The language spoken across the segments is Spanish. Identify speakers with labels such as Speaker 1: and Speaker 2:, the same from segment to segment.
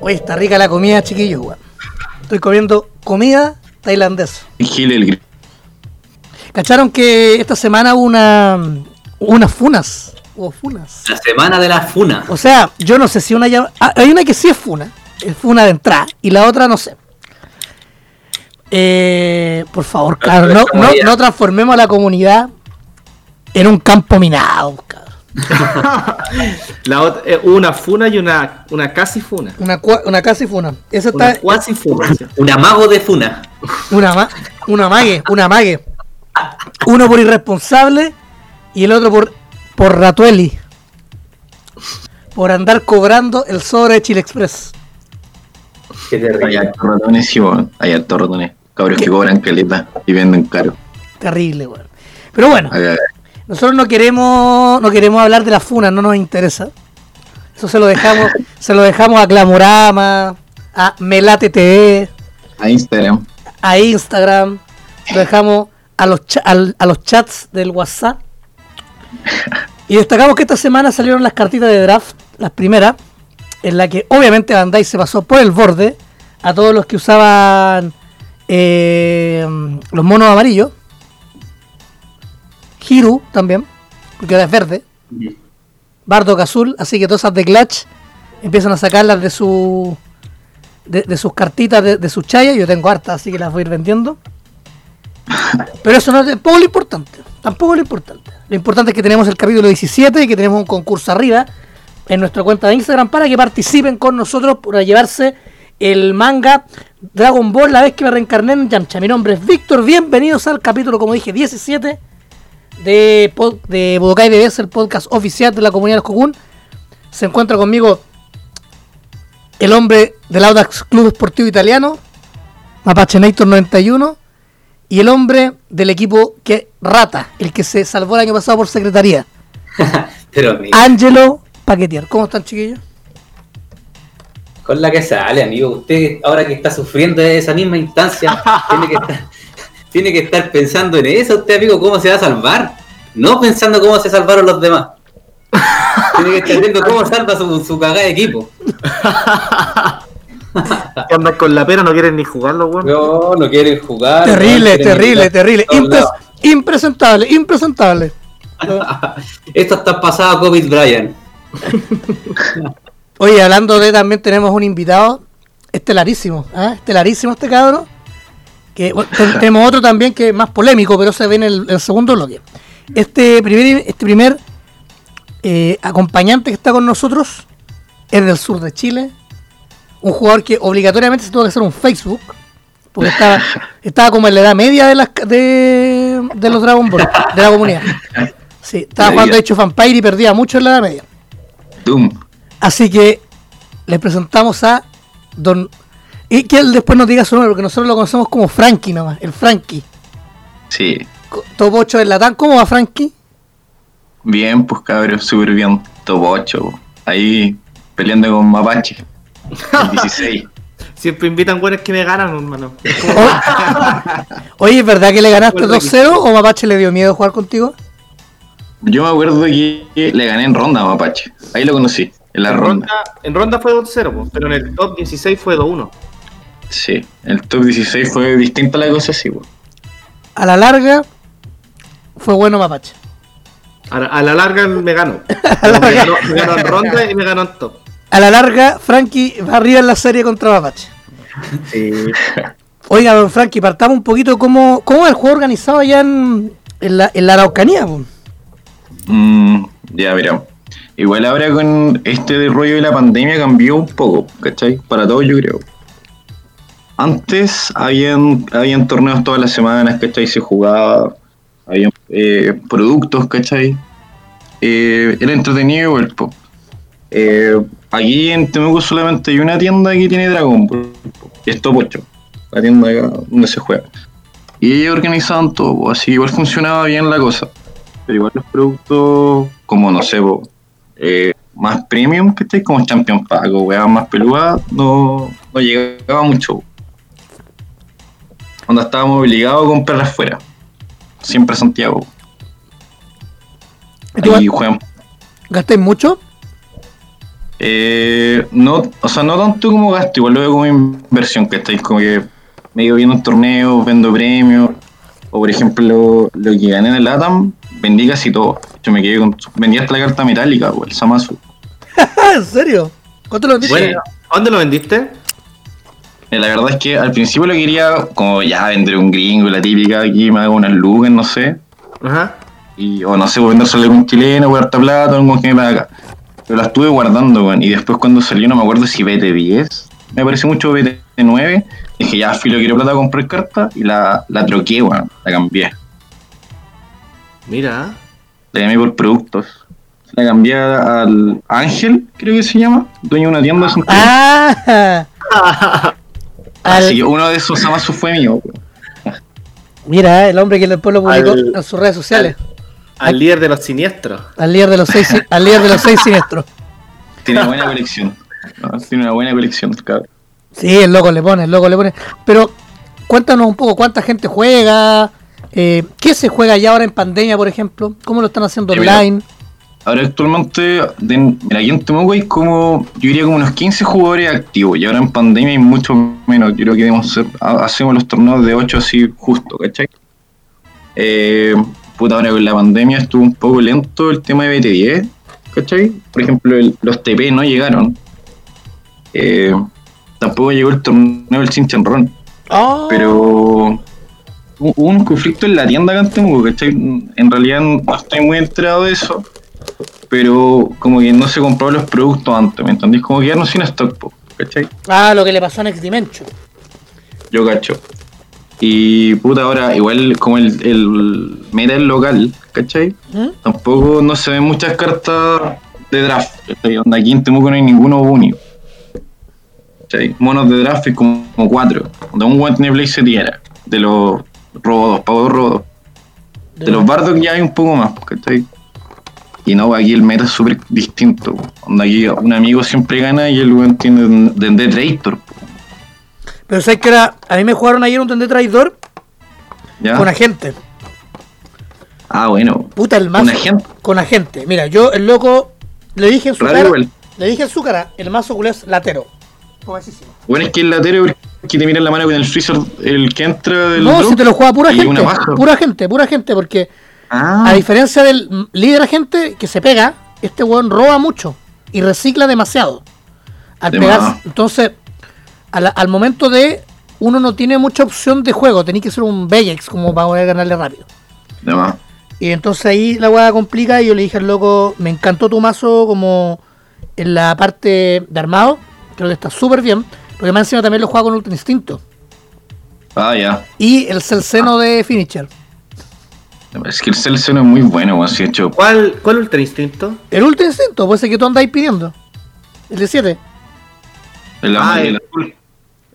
Speaker 1: Oye, está rica la comida, chiquillos, weón. Estoy comiendo comida tailandesa.
Speaker 2: Gil el
Speaker 1: ¿Cacharon que esta semana hubo una, unas funas? Hubo funas.
Speaker 3: La semana de la funa.
Speaker 1: O sea, yo no sé si una llama... ah, hay una que sí es funa. Es funa de entrada. Y la otra no sé. Eh, por favor, claro, no, no, no transformemos a la comunidad en un campo minado, cabrón.
Speaker 4: La otra, eh, una funa y una, una casi funa.
Speaker 1: Una, cua- una casi funa. Esa
Speaker 4: Una
Speaker 1: está...
Speaker 4: cuasi funa. sí.
Speaker 3: Un amago de funa.
Speaker 1: Una, ma- una mague, una mague. Uno por irresponsable y el otro por, por Ratueli. Por andar cobrando el sobre de Chile Express.
Speaker 3: Qué
Speaker 2: Hay
Speaker 3: terrible.
Speaker 2: ratones, sí. Hay hartos ratones. Cabros que cobran caleta y venden caro.
Speaker 1: Terrible, weón. Pero bueno, nosotros no queremos, no queremos hablar de la funa, no nos interesa. Eso se lo dejamos, se lo dejamos a Clamorama, a Melate TV,
Speaker 2: a Instagram.
Speaker 1: a Instagram, lo dejamos a los, cha- al- a los chats del WhatsApp. Y destacamos que esta semana salieron las cartitas de draft, las primeras, en la que obviamente Bandai se pasó por el borde a todos los que usaban eh, los monos amarillos. Hiru también, porque ahora es verde. Bardock azul, así que todas esas de Clutch empiezan a sacarlas de su de, de sus cartitas de, de sus chayas. Yo tengo hartas, así que las voy a ir vendiendo. Pero eso no es tampoco lo importante. Tampoco lo importante. Lo importante es que tenemos el capítulo 17 y que tenemos un concurso arriba en nuestra cuenta de Instagram para que participen con nosotros para llevarse el manga Dragon Ball la vez que me reencarné en Yamcha. Mi nombre es Víctor. Bienvenidos al capítulo, como dije, 17 de, de Budokai BBS, el podcast oficial de la comunidad del Cocoon. Se encuentra conmigo el hombre del Audax Club Esportivo Italiano, Mapache Nator 91, y el hombre del equipo que Rata, el que se salvó el año pasado por secretaría,
Speaker 3: Pero
Speaker 1: Angelo Paquetier. ¿Cómo están, chiquillos?
Speaker 3: con la que sale, amigo. Usted, ahora que está sufriendo de esa misma instancia, tiene que estar, tiene que estar pensando en eso, usted, amigo, cómo se va a salvar. No pensando cómo se salvaron los demás. Tiene que estar viendo cómo salva su, su cagada de equipo.
Speaker 4: Que andan con la pera, no quieren ni jugarlo, weón.
Speaker 3: No, no quieren jugar.
Speaker 1: terrible,
Speaker 3: no quieren
Speaker 1: terrible, terrible. Impres- impresentable, impresentable.
Speaker 3: Esto está pasado a COVID Brian.
Speaker 1: Oye, hablando de también tenemos un invitado estelarísimo, ¿ah? estelarísimo este cabrón. Que bueno, te- tenemos otro también que es más polémico, pero se ve en el, el segundo bloque. Este primer, este primer eh, acompañante que está con nosotros es del sur de Chile. Un jugador que obligatoriamente se tuvo que hacer un Facebook. Porque estaba, estaba como en la edad media de, las, de, de los Dragon Ball, de la comunidad. Sí, estaba jugando hecho Vampire y perdía mucho en la edad media.
Speaker 2: Doom.
Speaker 1: Así que les presentamos a Don. Y que él después nos diga su nombre, porque nosotros lo conocemos como Frankie nomás, el Frankie.
Speaker 2: Sí.
Speaker 1: Top 8 del Latán. ¿Cómo va Frankie?
Speaker 2: Bien, pues cabros, súper bien. Top 8. Ahí peleando con Mapache. El 16.
Speaker 4: Siempre invitan weones que me ganan, hermano.
Speaker 1: Oye, ¿es verdad que le ganaste
Speaker 4: Recuerdo que
Speaker 1: 2-0 o Mapache le dio miedo jugar contigo?
Speaker 2: Yo me acuerdo que le gané en ronda a Mapache. Ahí lo conocí, en la
Speaker 4: En
Speaker 2: ronda.
Speaker 4: ronda, en ronda fue 2-0, po, pero en el top 16 fue 2-1.
Speaker 2: Sí, el top 16 fue distinta la cosa, sí.
Speaker 1: A la larga, fue bueno Mapache.
Speaker 4: A, la- a la larga me ganó. me, ganó me ganó en ronda y me ganó en top.
Speaker 1: A la larga, Frankie va arriba en la serie contra Mapache.
Speaker 4: Sí.
Speaker 1: Oiga, don Frankie, partamos un poquito cómo, cómo es el juego organizado allá en, en la, en la Araucanía.
Speaker 2: Mm, ya, mira. Igual ahora con este rollo de la pandemia cambió un poco, ¿cachai? Para todos yo creo. Antes habían, habían torneos todas las semanas, ¿cachai? Se jugaba, había eh, productos, ¿cachai? Eh, era entretenido igual, po. Eh, aquí en Temuco solamente hay una tienda que tiene Dragon Ball, es Top 8, la tienda acá donde se juega. Y ellos organizaban todo, así que igual funcionaba bien la cosa pero igual los productos como no sé eh, más premium que como Champion Pack o weas más peludas no, no llegaba mucho cuando estábamos obligados a comprarlas afuera siempre a Santiago
Speaker 1: ¿Y
Speaker 2: juegan
Speaker 1: gastáis mucho?
Speaker 2: Eh, no, o sea, no tanto como gasto, igual lo veo como inversión, que estáis como que medio viendo un torneo, vendo premios, o por ejemplo, lo que gané en el Atam, vendí casi todo. Yo me quedé con, vendí hasta la carta metálica, o el Samasu.
Speaker 1: ¿En serio? ¿Cuánto lo vendiste?
Speaker 4: Bueno, ¿dónde lo vendiste?
Speaker 2: Eh, La verdad es que al principio lo quería como ya vender un gringo, la típica aquí, me hago unas lugas, no sé.
Speaker 4: Ajá.
Speaker 2: Y, o no sé, vender solo un chileno, harta plata, algo que me haga. Pero la estuve guardando, weón. Y después cuando salió, no me acuerdo si BT10, me pareció mucho BT9. Dije, ya, filo, quiero plata, compré carta y la, la troqué, weón. La cambié.
Speaker 4: Mira.
Speaker 2: La llamé por productos. La cambié al Ángel, creo que se llama, dueño de una tienda de.
Speaker 1: Ah, al-
Speaker 2: Así que uno de esos Samasu fue mío,
Speaker 1: mira, el hombre que después lo publicó
Speaker 4: Al-
Speaker 1: en sus redes sociales.
Speaker 4: Al líder de los siniestros.
Speaker 1: Al líder de los seis, al líder de los seis siniestros.
Speaker 2: Tiene una buena colección. No, Tiene una buena colección, cabrón.
Speaker 1: Sí, el loco le pone, el loco le pone. Pero cuéntanos un poco cuánta gente juega, eh, qué se juega ya ahora en pandemia, por ejemplo, cómo lo están haciendo
Speaker 2: Sí, mira. Ahora actualmente, de- mira, aquí en Temuco hay como, yo diría como unos 15 jugadores activos y ahora en pandemia hay mucho menos. Yo creo que debemos hacer, ha- hacemos los torneos de 8 así justo, ¿cachai? Eh, puta, ahora con la pandemia estuvo un poco lento el tema de BT10, ¿cachai? Por ejemplo, el- los TP no llegaron. Eh, tampoco llegó el torneo del Chinchanrón.
Speaker 1: Oh,
Speaker 2: Pero hubo hubo un conflicto en la tienda acá en Temuco, ¿cachai? En realidad no estoy muy enterado de eso, pero como que no se compraron los productos antes, ¿me entendés? Como que ya no sin stock, ¿cachai?
Speaker 1: Ah, lo que le pasó a Next Dimension.
Speaker 2: Yo cacho. Y puta, ahora igual como el, el meta es local, ¿cachai?
Speaker 1: ¿Mm?
Speaker 2: Tampoco no se ven muchas cartas de draft, ¿cachai? Onda, aquí en Temuco no hay ninguno único. ¿Cachai? Monos de draft hay como, como cuatro. Donde un guante tiene Blaze tierra. De los robots, pavos robots. De los Bardock ya hay un poco más, ¿cachai? Y no, aquí el meta es súper distinto. po. Onda aquí un amigo siempre gana y el weón tiene de, de Traitor, po,
Speaker 1: Pero sabes que era, a mí me jugaron ayer un Tende Traidor
Speaker 2: ¿ya?
Speaker 1: con agente.
Speaker 2: Ah, bueno.
Speaker 1: Puta, el mazo.
Speaker 2: ¿Con agente?
Speaker 1: Con agente. Mira, yo, el loco, le dije en su
Speaker 2: Raro
Speaker 1: cara.
Speaker 2: igual.
Speaker 1: Le dije en su cara, el mazo culé es latero. Pobrecísimo.
Speaker 2: Bueno, es que el latero que te mira la mano con el freezer, el que entra del.
Speaker 1: No,
Speaker 2: drop,
Speaker 1: si te lo juega pura gente. Pura gente, pura gente, porque
Speaker 2: Ah,
Speaker 1: a diferencia del líder agente que se pega, este weón roba mucho y recicla demasiado. Al
Speaker 2: De
Speaker 1: entonces, al momento de uno no tiene mucha opción de juego, tenéis que ser un Bellex como para poder ganarle rápido.
Speaker 2: de más.
Speaker 1: Y entonces ahí la weá complica y yo le dije al loco, me encantó tu mazo como en la parte de armado, creo que está súper bien, porque más encima también lo juega con Ultra Instinto.
Speaker 2: Ah, ya.
Speaker 1: Y el Celceno de Finisher.
Speaker 2: Es que el no es muy bueno, weón. Si hecho,
Speaker 4: ¿Cuál, cuál Ultra Instinto?
Speaker 1: El Ultra Instinto, pues ese que tú andáis pidiendo. El de 7.
Speaker 2: el
Speaker 4: Ah, el-
Speaker 2: el azul.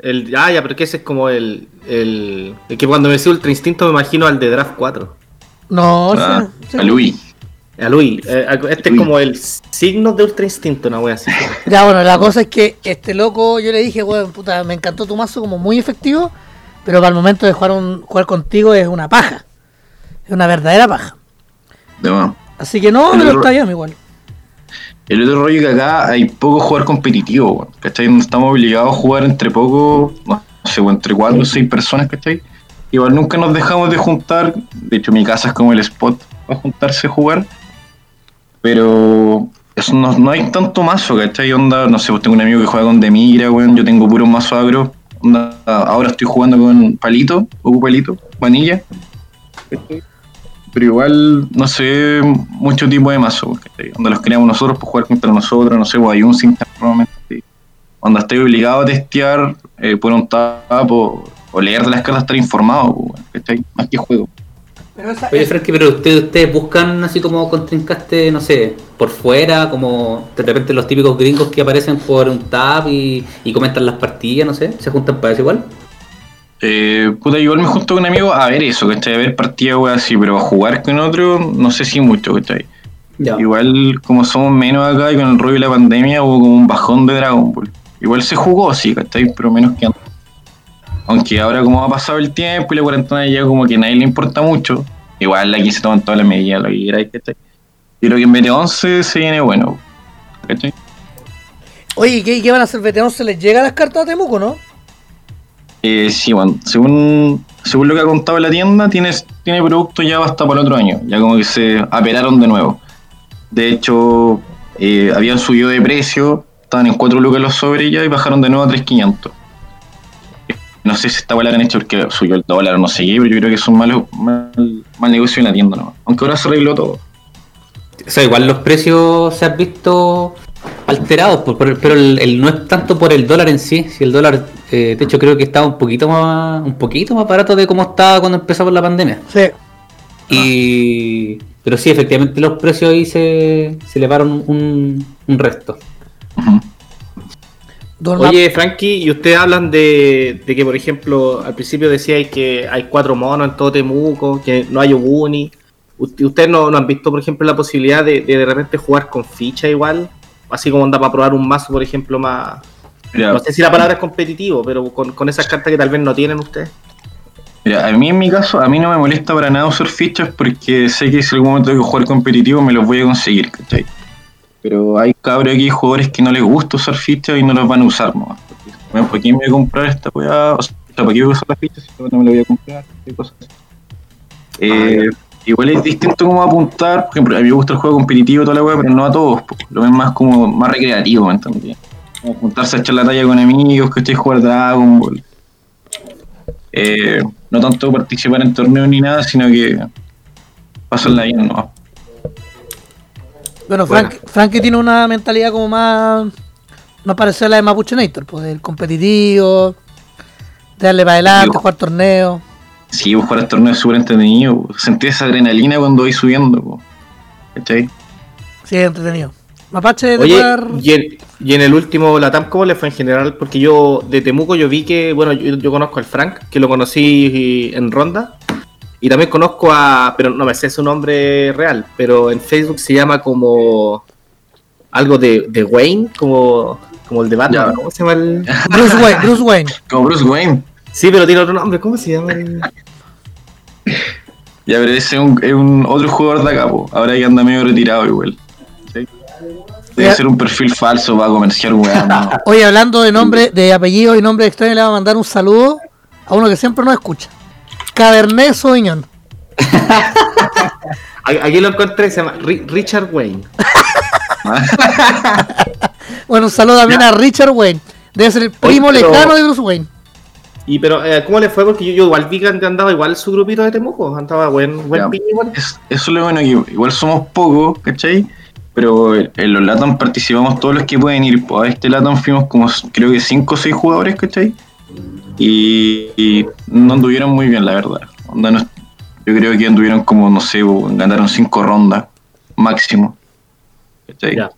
Speaker 4: El, ah, ya, pero que ese es como el, el, el que cuando me decía Ultra Instinto me imagino al de Draft 4.
Speaker 1: No,
Speaker 2: Ah,
Speaker 1: ese- ese-
Speaker 2: a Luis.
Speaker 4: A Luis. eh, este es
Speaker 2: Luis.
Speaker 4: como el signo de Ultra Instinto, una wea así.
Speaker 1: Ya, bueno, la cosa es que este loco, yo le dije, weón, puta, me encantó tu mazo como muy efectivo, pero para el momento de jugar, un, jugar contigo es una paja. Es una verdadera paja.
Speaker 2: De más.
Speaker 1: Así que no,
Speaker 2: El
Speaker 1: pero
Speaker 2: error-
Speaker 1: está bien igual.
Speaker 2: El otro rollo que acá hay poco jugar competitivo, ¿cachai? No estamos obligados a jugar entre poco, no sé, entre cuatro o seis personas, ¿cachai? Igual nunca nos dejamos de juntar, de hecho mi casa es como el spot para juntarse a jugar, pero eso no, no hay tanto mazo, ¿cachai? Onda, no sé, pues tengo un amigo que juega con Demigra, weón, yo tengo puro mazo agro, onda, ahora estoy jugando con Palito, Goku Palito, Vanilla. Pero igual no sé mucho tipo de mazo, ¿cachai? donde los creamos nosotros por jugar contra nosotros, no sé, pues hay un sin normalmente, donde estoy obligado a testear eh, por un tap o, o leer de las cartas, estar informado, pues, ¿cachai? más que juego.
Speaker 1: Pero esa,
Speaker 3: Oye, Frankie, pero ustedes, ustedes buscan así como contrincaste, no sé, por fuera, como de repente los típicos gringos que aparecen por un tab y, y comentan las partidas, no sé, se juntan para eso igual.
Speaker 2: Eh, puta, igual me junto con un amigo a ver eso, ¿cachai? A ver partidas, weón, así, pero a jugar con otro, no sé si mucho, ¿cachai?
Speaker 3: Ya.
Speaker 2: Igual, como somos menos acá y con el rollo de la pandemia, hubo como un bajón de Dragon Ball. Igual se jugó, sí, ¿cachai? Pero menos que antes. Aunque ahora, como ha pasado el tiempo y la cuarentena ya como que a nadie le importa mucho, igual aquí se toman todas las medidas, lo que queráis, ¿cachai? Yo creo que en BT11 se viene bueno, ¿cachai?
Speaker 1: Oye, ¿qué, qué van a hacer? ¿Veterano se les llega las cartas a Temuco, no?
Speaker 2: Eh, sí, bueno, según, según lo que ha contado la tienda, tiene, tiene producto ya hasta para el otro año. Ya como que se apelaron de nuevo. De hecho, eh, habían subido de precio, estaban en 4 lucas los sobres ya y bajaron de nuevo a 3.500. No sé si esta bola la han hecho porque subió el dólar o no sé qué, pero yo creo que es un malo, mal, mal negocio en la tienda, ¿no? Aunque ahora se arregló todo.
Speaker 3: O sea, igual los precios se han visto alterados, por- por- pero el, el- no es tanto por el dólar en sí. Si el dólar, eh, de hecho, creo que estaba un poquito más, un poquito más barato de cómo estaba cuando empezamos la pandemia.
Speaker 1: Sí.
Speaker 3: Y, pero sí, efectivamente los precios ahí se, se elevaron un, un resto.
Speaker 4: Oye, Frankie, y ustedes hablan de, de que, por ejemplo, al principio decíais que hay cuatro monos en todo Temuco, que no hay Oguni. ¿Ustedes no, no han visto, por ejemplo, la posibilidad de de, de repente jugar con ficha igual? Así como anda para probar un mazo, por ejemplo, más...
Speaker 2: Mira,
Speaker 4: No sé si la palabra es competitivo, pero con, con esas cartas que tal vez no tienen ustedes.
Speaker 2: Mira, a mí en mi caso, a mí no me molesta para nada usar fichas porque sé que si algún momento tengo que jugar competitivo me los voy a conseguir, ¿cachai? Pero hay cabros aquí, jugadores que no les gusta usar fichas y no las van a usar, ¿no? Bueno, ¿Por qué me voy a comprar esta weá? O sea, ¿para qué voy a usar las fichas si no me la voy a comprar? Y cosas así. Eh, igual es distinto como apuntar, por ejemplo, a mí me gusta el juego competitivo y toda la weá, pero no a todos, po. lo ven más como más recreativo, ¿me? Como juntarse a echar la talla con amigos, que estoy jugar Dragon Ball. Eh, no tanto participar en torneos ni nada, sino que pasarla bien, ¿no?
Speaker 1: Bueno. Frank, Frankie tiene una mentalidad como más. Más parecida a la de Mapuche Nator, pues del competitivo, darle para adelante, jugar torneos.
Speaker 2: Sí, pues, jugar torneos es súper entretenido. po. Sentí esa adrenalina cuando voy subiendo, po. ¿cachai?
Speaker 1: Sí, es entretenido. Mapache de
Speaker 4: Oye,
Speaker 1: jugar.
Speaker 4: y en, y en el último Latam, ¿cómo le fue en general? Porque yo de Temuco yo vi que, bueno, yo, yo conozco al Frank, que lo conocí en Ronda, y también conozco a, pero no me sé su nombre real, pero en Facebook se llama como algo de, de Wayne, como, como el de Batman,
Speaker 2: Ya.
Speaker 4: ¿cómo se llama el...?
Speaker 1: Bruce Wayne, Bruce Wayne.
Speaker 2: Como Bruce Wayne.
Speaker 4: Sí, pero tiene otro nombre, ¿cómo se llama?
Speaker 2: Ya, pero ese es un, es un otro jugador de acá, po. Ahora que anda medio retirado igual. Debe ser un perfil falso para comerciar weá, ¿no?
Speaker 1: Oye, hablando de nombre, de apellido y nombre extraño, le voy a mandar un saludo a uno que siempre nos escucha. Cabernet Sauvignon.
Speaker 4: Aquí lo encontré, se llama Ri- Richard Wayne.
Speaker 1: Bueno, un saludo también a Richard Wayne. Debe ser el primo
Speaker 4: Oye, pero-
Speaker 1: lejano de Bruce Wayne.
Speaker 4: Y pero, eh, ¿cómo le fue? Porque yo, yo igual vi que andaba igual su grupito de Temuco, andaba buen, buen
Speaker 2: Ya.
Speaker 4: igual.
Speaker 2: Es- eso es lo bueno, que igual somos pocos, ¿cachai? Pero en los LATAM participamos todos los que pueden ir. Pues a este LATAM fuimos como creo que 5 o 6 jugadores, ¿cachai? Y, y no anduvieron muy bien, la verdad. Yo creo que anduvieron como, no sé, ganaron 5 rondas máximo. ¿Cachai?
Speaker 4: Ya.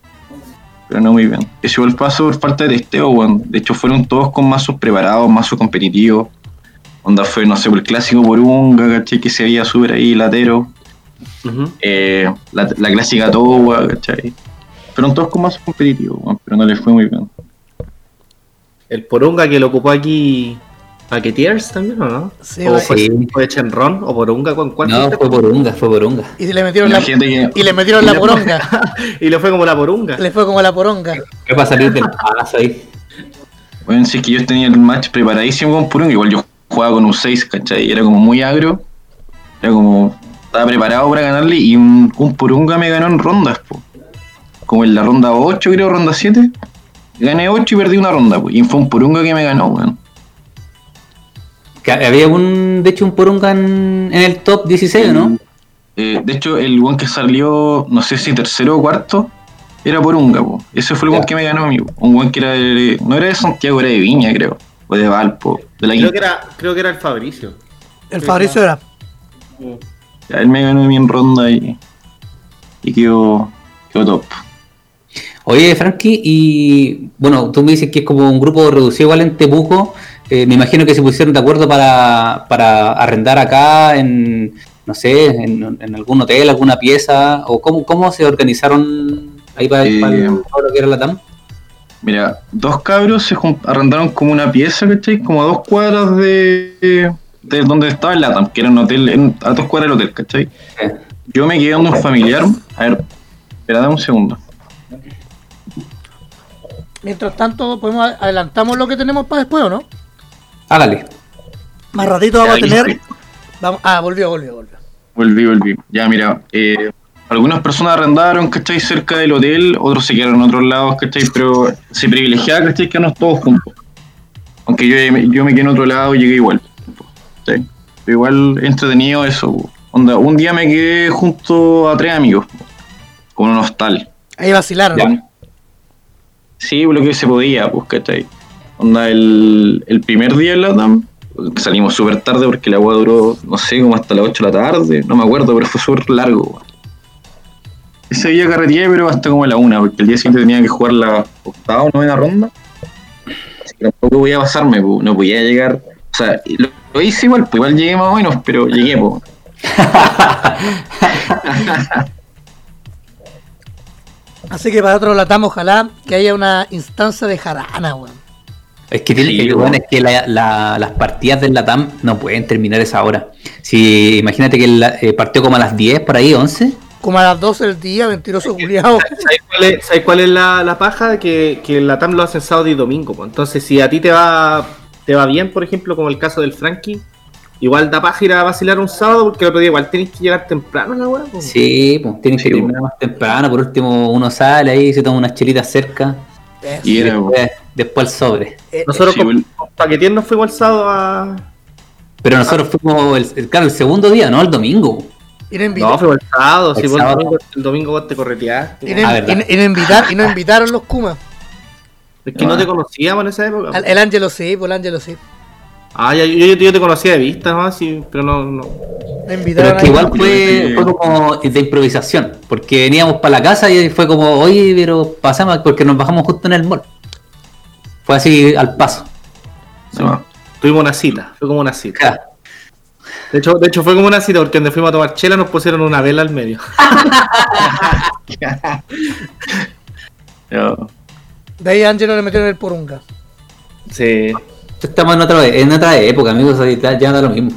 Speaker 2: Pero no muy bien. Eso igual pasó por falta de testeo, weón. De hecho fueron todos con mazos preparados, mazos competitivos. Onda fue, no sé, por el clásico por Unga, ¿cachai? Que se veía súper ahí latero. Eh, la, la clásica Towa, ¿cachai? Fueron todos con mazos competitivos, weón, pero no les fue muy bien.
Speaker 4: El Porunga que lo ocupó aquí Paquetiers también, ¿o no?
Speaker 1: Sí,
Speaker 4: o fue,
Speaker 3: Sí.
Speaker 4: fue Chenron o Porunga con cuál
Speaker 3: No, fue por unga, fue por unga.
Speaker 1: Y le metieron la,
Speaker 2: que
Speaker 1: y le metieron la poronga.
Speaker 4: y le fue como la Porunga.
Speaker 1: Le fue como la poronga.
Speaker 3: Fue para salir del paso ahí.
Speaker 2: Bueno, sí que yo tenía el match preparadísimo con Purung, igual yo jugaba con un 6, ¿cachai? Y era como muy agro. Era como. Estaba preparado para ganarle y un, un Purunga me ganó en rondas, po. Como en la ronda 8, creo, ronda 7. Gané 8 y perdí una ronda, pues. Y fue un Purunga que me ganó, weón.
Speaker 3: Que había un, de hecho, un porunga en, en el top 16, ¿o ¿no?
Speaker 2: Eh, de hecho, el one que salió, no sé si tercero o cuarto, era Purunga, po. Ese fue el one que me ganó a mí, po. Un one que era de- no era de Santiago, era de Viña, creo. O de Valpo, de la
Speaker 4: Creo que era, creo que era el Fabricio.
Speaker 1: El Fabricio era.
Speaker 2: Ya, él me ganó a mí en ronda y, y quedó, quedó top.
Speaker 3: Oye, Frankie, y bueno, tú me dices que es como un grupo reducido igual en Temuco. Eh, me imagino que se pusieron de acuerdo para, para arrendar acá en, no sé, en, en algún hotel, alguna pieza, o cómo, cómo se organizaron ahí para,
Speaker 2: Eh,
Speaker 3: para todo lo que era la TAM.
Speaker 2: Mira, dos cabros se arrendaron como una pieza, ¿cachai? Como a dos cuadras de, de donde estaba el Latam, que era un hotel, en- a dos cuadras del hotel, ¿cachai?
Speaker 3: Eh,
Speaker 2: Yo me quedé donde un familiar. A ver, espera, dame un segundo.
Speaker 1: Mientras tanto, podemos adelantamos lo que tenemos para después, ¿o no?
Speaker 3: Hágale.
Speaker 1: Más ratito vamos a tener. Vamos, ah, volvió, volvió, volvió.
Speaker 2: Volví, volví. Ya, mira, eh, algunas personas arrendaron, ¿cachai? Cerca del hotel, otros se quedaron en otros lados, ¿cachai? Pero se privilegiaba, ¿cachai? Quedarnos todos juntos. Aunque yo, yo me quedé en otro lado y llegué igual. ¿cachai? Pero igual entretenido eso. Onda, un día me quedé junto a tres amigos, con un hostal.
Speaker 1: Ahí vacilaron.
Speaker 2: Ya. Sí, lo que se podía, pues, ¿cachai? Onda, el, el primer día en la TAM, salimos súper tarde porque la agua duró, no sé, como hasta las 8 de la tarde, no me acuerdo, pero fue súper largo. Ese día carreteé, pero hasta como a la una, porque el día siguiente tenía que jugar la octava o novena ronda. Así que tampoco podía pasarme, pues, no podía llegar. O sea, lo, lo hice igual, pues igual llegué más o menos, pero llegué, pues.
Speaker 1: Así que para otro latamos, ojalá que haya una instancia de jarana, weón.
Speaker 3: Es que, tiene,
Speaker 2: Sí,
Speaker 3: el
Speaker 2: bueno.
Speaker 3: bueno, es que la- la- las partidas del Latam no pueden terminar esa hora. Si imagínate que el, eh, partió como a las 10, por ahí, 11.
Speaker 1: Como a las 12 del día, mentiroso culiado.
Speaker 4: ¿Sabes cuál es, sabes cuál es la, la paja? Que, que la TAM lo hacen sábado y domingo. pues. Entonces, si a ti te va te va bien, por ejemplo, como el caso del Frankie, igual da paja ir a vacilar un sábado porque el otro día igual tenés que llegar temprano la weá. pues.
Speaker 3: Sí, pues tienen que terminar más temprano. Por último, uno sale ahí, se toma unas chelitas cerca.
Speaker 2: Y era, pues.
Speaker 3: Después, después el sobre.
Speaker 1: Eh,
Speaker 4: Nosotros
Speaker 2: Sí,
Speaker 4: con, Paquetier nos fuimos el sábado a.
Speaker 3: Pero nosotros fuimos, el, el- claro, el segundo día, no el domingo.
Speaker 1: y no invitar-
Speaker 4: No, fuimos el sábado, sí,
Speaker 3: El
Speaker 4: el
Speaker 3: sábado.
Speaker 4: domingo, el domingo vos te correteaste.
Speaker 1: y no-
Speaker 3: Ah, verdad.
Speaker 1: y no- y no invitar- y no invitaron los Kumas.
Speaker 4: Es que no te conocíamos en esa época.
Speaker 1: El Ángelo sí, pues el Ángelo sí.
Speaker 4: Ah, ya, yo, yo, yo te conocía de vista nomás, sí, pero no, no.
Speaker 1: No
Speaker 3: Pero
Speaker 1: invitaron
Speaker 3: es que igual fue, fue como de improvisación. Porque veníamos para la casa y fue como, oye, pero pasamos porque nos bajamos justo en el mall. Fue así al paso.
Speaker 4: Tuvimos una cita, fue como una cita.
Speaker 3: Ja.
Speaker 4: De hecho, de hecho fue como una cita porque donde fuimos a tomar chela nos pusieron una vela al medio.
Speaker 1: De ahí a Ángelo le metieron el porunga.
Speaker 4: Sí.
Speaker 3: Estamos en otra, en otra época, amigos. ahorita Ya da lo mismo.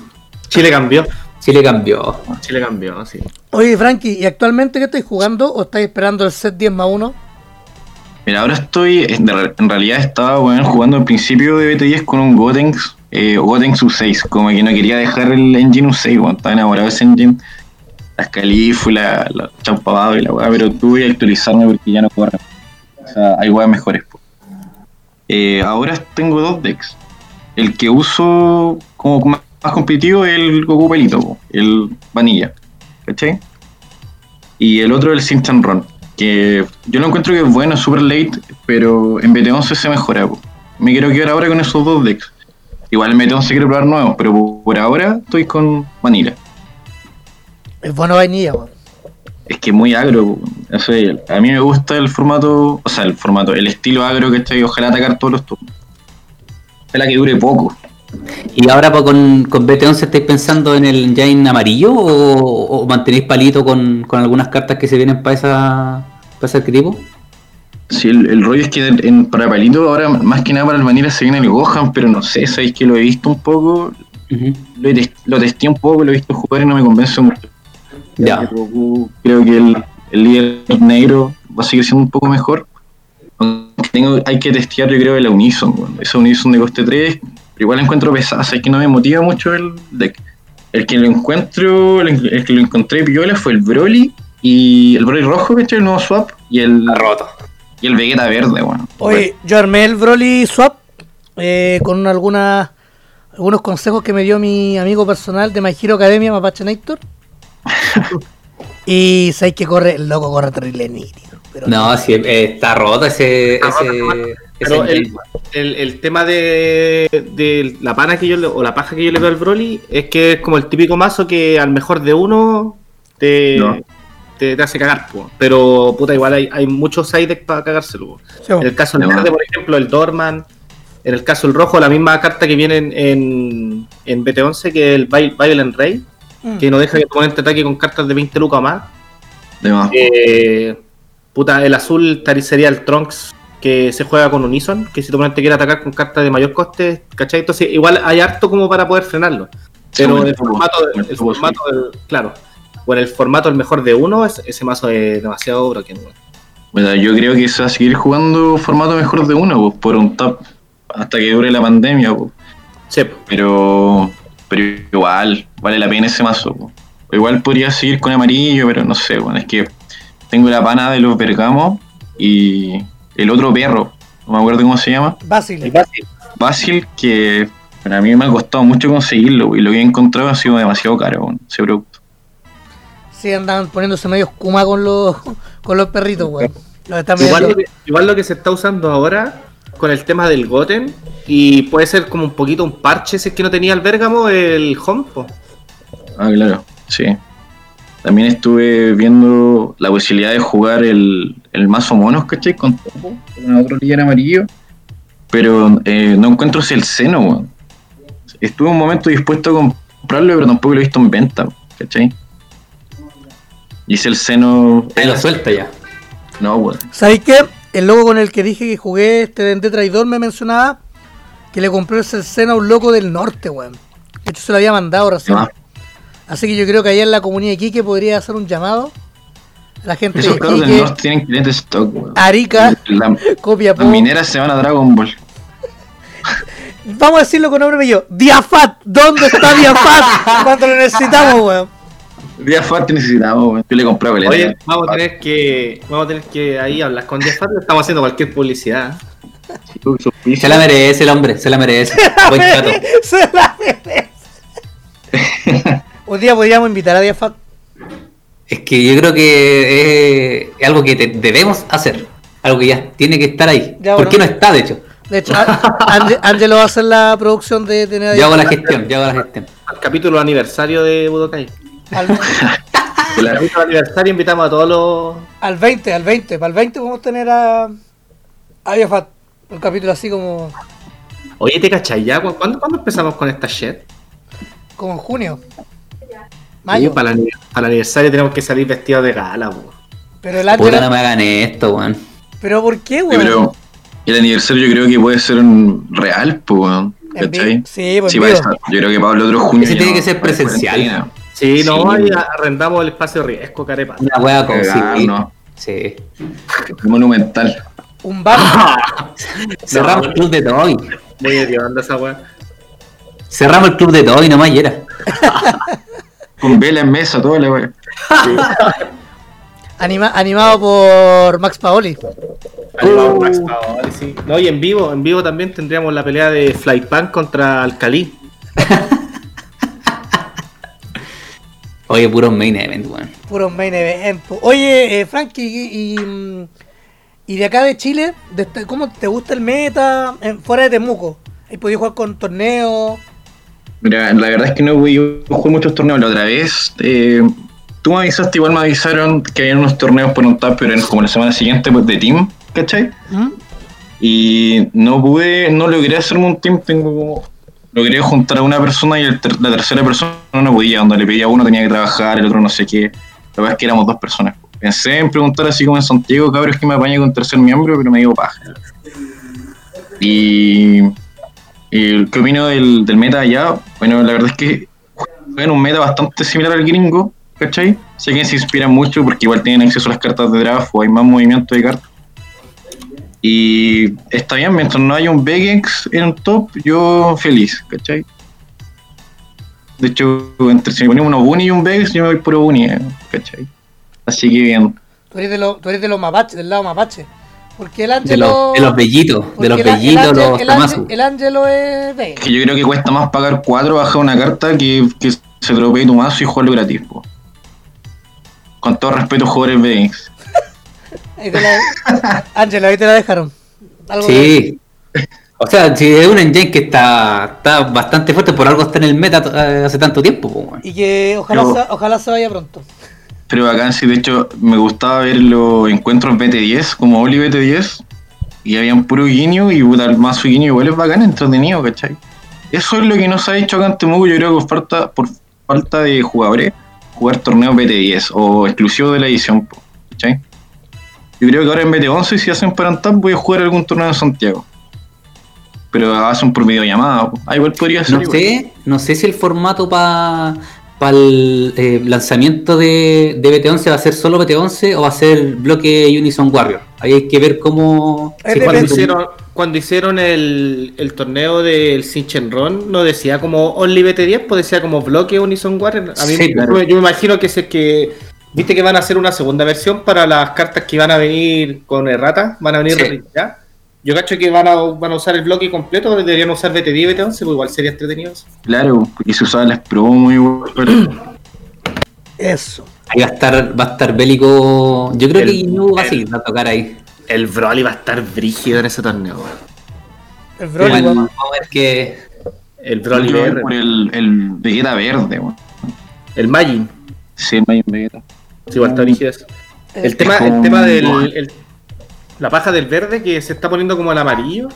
Speaker 4: Chile cambió.
Speaker 3: Chile cambió.
Speaker 4: Chile cambió, sí.
Speaker 1: Oye, Frankie, ¿y actualmente qué estáis jugando o estáis esperando el set 10 más 1?
Speaker 2: Mira, ahora estoy, en re- en realidad estaba bueno, jugando al principio de BT10 con un Gotenks, eh, Gotenks U6, como que no quería dejar el engine U6, bueno, estaba enamorado de ese engine, las calífulas, la champabado y la weá, pero tuve que actualizarme porque ya no corre. O sea, hay weas mejores. Eh, ahora tengo dos decks. El que uso como más competitivo es el Goku Pelito, el Vanilla. ¿Cachai? Y el otro el Simpson Run. Que yo lo encuentro que es bueno, es super late, pero en BT11 se mejora. po. Me quiero quedar ahora con esos dos decks. Igual en BT11 quiero probar nuevos, pero por ahora estoy con Vanilla.
Speaker 1: Es bueno vainilla, weón.
Speaker 2: Es que es muy agro. Eso es, a mí me gusta el formato, o sea, el formato, el estilo agro que estoy, ojalá atacar todos los turnos. Ojalá que dure poco.
Speaker 3: ¿Y ahora con, con BT11 estáis pensando en el engine amarillo o, o mantenéis palito con, con algunas cartas que se vienen para esa para ese arquetipo?
Speaker 2: Sí, el, el rollo es que en, para Palito ahora, más que nada para el Vanilla se viene el Gohan, pero no sé, sabéis que lo he visto un poco,
Speaker 3: Ujú.
Speaker 2: lo, he tes- lo testé un poco, lo he visto jugar y no me convence mucho.
Speaker 3: Ya.
Speaker 2: Creo que Goku- Creo que el, el líder negro va a seguir siendo un poco mejor. Aunque tengo, hay que testear, yo creo, el Unison. bueno, Esa Unison de coste 3, pero igual encuentro pesada, es que no me motiva mucho el deck. El que lo encuentro, el, el que lo encontré piola fue el Broly y el Broly rojo, que el nuevo swap, y el,
Speaker 3: roto.
Speaker 2: y el Vegeta verde, bueno.
Speaker 1: Oye, yo armé el Broly Swap eh, con algunas algunos consejos que me dio mi amigo personal de My Hero Academia, Mapache Nator. y sabéis que corre, el loco corre terrible nítido. Pero
Speaker 3: No, sí, eh, está roto ese. ese, ese
Speaker 4: Pero el, el, el tema de, de la pana que yo le, o la paja que yo le veo al Broly es que es como el típico mazo que al mejor de uno te,
Speaker 2: No.
Speaker 4: te, te hace cagar, po. pero puta, igual hay, hay muchos side decks para cagárselo.
Speaker 1: Sí,
Speaker 4: En el caso del
Speaker 2: No.
Speaker 4: verde, por ejemplo, el Dorman. En el caso del rojo, la misma carta que viene en, en, en BT11 que el Vi- Violent Ray,
Speaker 1: mm.
Speaker 4: que no deja que tu oponente ataque con cartas de 20 lucas o más.
Speaker 2: De más.
Speaker 4: Eh, puta, el azul sería el Trunks que se juega con Unison, que si tu oponente quiere atacar con cartas de mayor coste, ¿cachai? Entonces, igual hay harto como para poder frenarlo. Pero en
Speaker 2: el
Speaker 4: formato,
Speaker 2: el
Speaker 4: del, claro, o en el formato el mejor de uno, es- ese mazo es demasiado broken.
Speaker 2: Bueno, yo creo que se va a seguir jugando formato mejor de uno, pues, por un top hasta que dure la pandemia, pues.
Speaker 4: Sí.
Speaker 2: Pero, pero igual, vale la pena ese mazo. O Igual podría seguir con amarillo, pero no sé, bueno, es que tengo la pana de los bergamos y el otro perro, no me acuerdo cómo se llama,
Speaker 1: Basil.
Speaker 2: Basil, que para mí me ha costado mucho conseguirlo y lo que he encontrado ha sido demasiado caro bueno, ese producto.
Speaker 1: Sí, andan poniéndose medio kuma con los, con los perritos, weón. Los están
Speaker 4: Igual lo, que, igual lo que se está usando ahora con el tema del Goten y puede ser como un poquito un parche si es que no tenía el Bergamo, el Home. po.
Speaker 2: Ah, claro, sí. También estuve viendo la posibilidad de jugar el, el mazo monos, ¿cachai? Con topo, con otro líder amarillo. Pero eh, no encuentro ese el seno, weón. Estuve un momento dispuesto a comprarlo, pero tampoco lo he visto en venta, ¿cachai? Y ese el seno.
Speaker 3: Ahí lo suelta ya.
Speaker 2: No, weón.
Speaker 1: ¿Sabéis qué? El loco con el que dije que jugué este Dente Traidor me mencionaba que le compró ese escena a un loco del norte, weón. De hecho, se lo había mandado recién.
Speaker 2: Ah.
Speaker 1: Así que yo creo que allá en la comunidad de Iquique podría hacer un llamado a la gente
Speaker 2: Esos
Speaker 1: de
Speaker 2: carros del norte tienen clientes stock, weón.
Speaker 1: Arica,
Speaker 2: La-
Speaker 1: Copiapó.
Speaker 2: las mineras se van a Dragon Ball.
Speaker 1: Vamos a decirlo con nombre bello. Diafat, ¿dónde está Diafat? Cuando lo necesitamos, weón.
Speaker 2: Día fuerte necesitamos, weón. Yo le compré.
Speaker 4: Oye, vamos a tener que vamos a tener que ahí hablar con Jeff Hardy, estamos haciendo cualquier publicidad.
Speaker 3: Se la merece el hombre, se la merece. Buen chato.
Speaker 1: Se la merece. Un día podríamos invitar a Diafat.
Speaker 3: Es que yo creo que es algo que te- debemos hacer. Algo que ya tiene que estar ahí.
Speaker 1: Ya,
Speaker 3: ¿Por
Speaker 1: bueno.
Speaker 3: qué no está, de hecho?
Speaker 1: De hecho, Ángel Ángelo va a hacer la producción de tener a
Speaker 3: Yo hago la
Speaker 1: Diafat.
Speaker 3: gestión, yo hago la gestión.
Speaker 4: Al capítulo aniversario de Budokai.
Speaker 1: Al,
Speaker 4: El capítulo aniversario invitamos a todos los.
Speaker 1: al 20, al 20. Para el 20 podemos tener a, a Diafat. Un capítulo así como,
Speaker 4: Oye, ¿te cachai ya? ¿Cu- ¿Cuándo, cuándo empezamos con esta shit?
Speaker 1: como en junio. Mayo.
Speaker 4: Para, el, para el aniversario tenemos que salir vestidos de gala, po.
Speaker 1: Pero el
Speaker 3: Puta, no me hagan esto, weón.
Speaker 1: ¿Pero por qué, weón?
Speaker 2: pero el aniversario yo creo que puede ser un real, pues, weón. ¿Cachai?
Speaker 1: Sí, pues
Speaker 2: Sí, va a. Yo creo que para el otro junio.
Speaker 3: Ese tiene que ser presencial.
Speaker 4: Sí, no,
Speaker 2: Sí.
Speaker 4: arrendamos el espacio riesgo, carepa.
Speaker 3: Una wea con sí.
Speaker 2: no.
Speaker 3: Sí.
Speaker 2: Monumental.
Speaker 1: Un bar.
Speaker 3: Cerramos el club de Toy.
Speaker 4: Muy hedionda esa weá.
Speaker 3: Cerramos el club de Toy nomás y era.
Speaker 2: Con vela en mesa, todo la weón.
Speaker 1: anima- animado por Max Paoli.
Speaker 4: Animado por Max Paoli, sí. No, y en vivo, en vivo también tendríamos la pelea de Flypan contra Alcalí.
Speaker 3: Oye, puro main event, weón.
Speaker 1: Puro main event. Oye, eh, Frankie, y, y, y de acá de Chile, de este- ¿cómo te gusta el meta en- fuera de Temuco? ¿Has podido jugar con torneos?
Speaker 2: Mira, la verdad es que no voy a jugar muchos torneos. La otra vez, eh, tú me avisaste, igual me avisaron que había unos torneos por un tap, pero eran como la semana siguiente pues, de team, ¿cachai?
Speaker 1: ¿Mm?
Speaker 2: Y no pude, no logré hacerme un team, tengo como. Logré juntar a una persona y el ter- la tercera persona no podía. Cuando le pedía a uno tenía que trabajar, el otro no sé qué. La verdad es que éramos dos personas. Pensé en preguntar así como en Santiago, cabros, que me apañe con tercer miembro, pero me dio paja. Y. y ¿Qué opino del, del meta allá? Bueno, la verdad es que juegan un meta bastante similar al gringo, ¿cachai? Sé que se inspiran mucho porque igual tienen acceso a las cartas de draft o hay más movimiento de cartas. Y está bien, mientras no haya un Vegex en top, yo feliz, ¿cachai? De hecho, entre si me ponemos unos Bunny y un Vegex, yo me voy un Bunny, eh, ¿cachai? Así que bien.
Speaker 1: Tú eres de, los los mapaches, del lado mapache. Porque el Ángelo...
Speaker 3: los, de los bellitos, de los
Speaker 1: el- el
Speaker 3: bellitos, los
Speaker 1: el El Ángelo es
Speaker 2: Es que yo creo que cuesta más pagar 4 bajar una carta que, que se dropee tu mazo y jugarlo gratis, po. Con todo respeto, jugadores
Speaker 1: la... Ángelo, ahí te la dejaron. Algo que-
Speaker 3: Sí. O sea, si es un engine que está, está bastante fuerte, por algo está en el meta eh, hace tanto tiempo.
Speaker 1: Y que ojalá,
Speaker 2: Yo-
Speaker 1: se, ojalá se vaya pronto.
Speaker 2: Pero acá sí, de hecho, me gustaba ver los encuentros BT10, como Oli BT10, y habían puro guiño, y puta, el mazo guiño igual es bacán, entretenido, ¿cachai? Eso es lo que no se ha hecho acá en Temuco, yo creo que por falta, por falta de jugadores, jugar torneos BT10, o exclusivo de la edición, ¿cachai? Yo creo que ahora en BT11, si hacen para tap, voy a jugar algún torneo en Santiago. Pero hacen por videollamada, ah, igual podría ser.
Speaker 3: No
Speaker 2: igual.
Speaker 3: sé, no sé si el formato para para el eh, lanzamiento de, de BT11 va a ser solo BT11 o va a ser bloque Unison Warrior. Ahí hay que ver cómo.
Speaker 4: Cuando hicieron, cuando hicieron el, el torneo del Sinchenron, no decía como Only BT10, pues decía como bloque Unison Warrior. A mí
Speaker 3: Sí, claro.
Speaker 4: yo, yo me imagino que es el que. Viste que van a hacer una segunda versión para las cartas que van a venir con errata, van a venir
Speaker 3: Sí.
Speaker 4: ya. Yo cacho que van a, van a usar el bloque completo, deberían usar BT10 y BT11, pues igual sería entretenido. eso.
Speaker 2: Claro, porque se usaban las promos igual.
Speaker 1: Eso.
Speaker 3: Ahí va a estar, va a estar bélico. Yo creo
Speaker 4: El-
Speaker 3: que Inu va a seguir a tocar ahí.
Speaker 4: El Broly va a estar brígido en ese torneo. weón.
Speaker 1: El Broly,
Speaker 3: Bueno, vamos a ver que.
Speaker 4: El Broly
Speaker 2: quiero ver
Speaker 4: VR,
Speaker 2: por el, el Vegeta verde, weón.
Speaker 4: el Majin.
Speaker 2: Sí, el Majin Vegeta.
Speaker 4: Sí, igual está brígido eso. El tema, el tema del. La paja del verde que se está poniendo como el amarillo.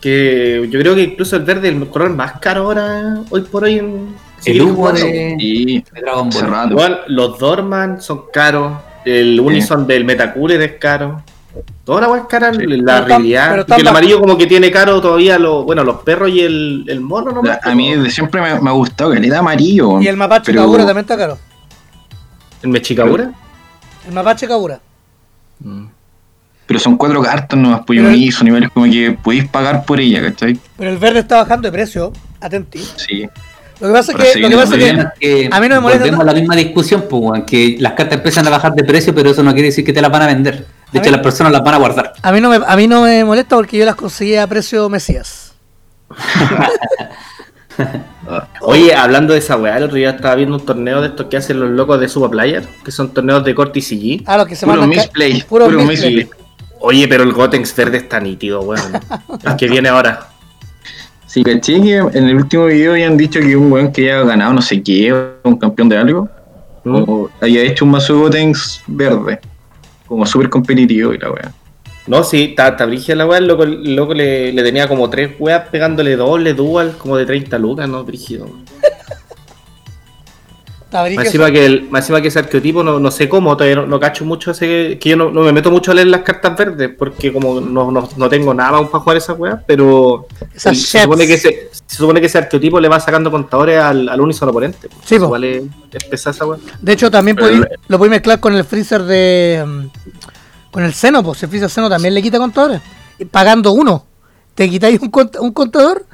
Speaker 4: Que yo creo que incluso el verde es el color más caro ahora, hoy por hoy en.
Speaker 3: El humo de,
Speaker 2: Y
Speaker 3: de Dragon Ball.
Speaker 2: rato.
Speaker 4: Igual, los Dorman son caros. El Unison del Metacooler es caro. Toda la es cara,
Speaker 2: Sí.
Speaker 4: la
Speaker 1: Pero
Speaker 4: realidad. Y el amarillo como que tiene caro todavía los, bueno, los perros y el, el mono, ¿no?
Speaker 2: La- a mí siempre me, me ha gustado que le amarillo. weón.
Speaker 1: Y el mapache
Speaker 2: Pero-
Speaker 1: Kabura también está caro.
Speaker 4: ¿El Mechicabura?
Speaker 1: El mapache Kabura.
Speaker 2: Pero son cuatro cartas nomás, pues un ISO, niveles como que podéis pagar por ella, ¿cachai?
Speaker 1: Pero el verde está bajando de precio. Atenti.
Speaker 2: Sí.
Speaker 1: Lo que pasa es que, lo que, pasa es que
Speaker 3: que
Speaker 1: A mí no me molesta
Speaker 3: Volvemos a la misma discusión, pues, weón, que las cartas empiezan a bajar de precio, pero eso no quiere decir que te las van a vender. De
Speaker 1: A
Speaker 3: hecho,
Speaker 1: mí-
Speaker 3: las personas las van a guardar.
Speaker 1: a mí, no me, a mí no me molesta porque yo las conseguí a precio Mesías.
Speaker 4: Oye, hablando de esa weá, el otro día estaba viendo un torneo de estos que hacen los locos de Super Player, que son torneos de corte y CG.
Speaker 1: Ah, los que se
Speaker 2: Puro
Speaker 1: mandan. ca-
Speaker 2: misplay.
Speaker 1: Puro
Speaker 2: Puro
Speaker 1: misplay.
Speaker 2: misplay.
Speaker 4: Oye, pero el Gotenks verde está nítido, weón. el que viene ahora.
Speaker 2: Sí, caché que en el último video habían dicho que un weón que había ganado no sé qué, un campeón de algo,
Speaker 4: ¿Mm?
Speaker 2: o había hecho un mazo Gotenks verde, como súper competitivo y la weá.
Speaker 4: No, sí, está, brígida la weá. El loco, el loco le, le tenía como tres weas pegándole doble, dual, como de 30 lucas, ¿no? Brígido. Encima que, el, más encima que ese arqueotipo, no, no sé cómo, todavía no, no cacho mucho ese. Que yo no, no me meto mucho a leer las cartas verdes, porque como no, no, no tengo nada aún para jugar esa weá, pero. El- se, supone que ese, se supone que ese arqueotipo le va sacando contadores al, al unísono oponente.
Speaker 1: Sí, po.
Speaker 4: Igual es, es pesada esa weá.
Speaker 1: De hecho, también
Speaker 2: Pero-
Speaker 1: podí- lo podéis mezclar con el freezer de. mm, Con el seno, pues el freezer seno también le quita contadores. Pagando uno. Te quitáis un, cont- un contador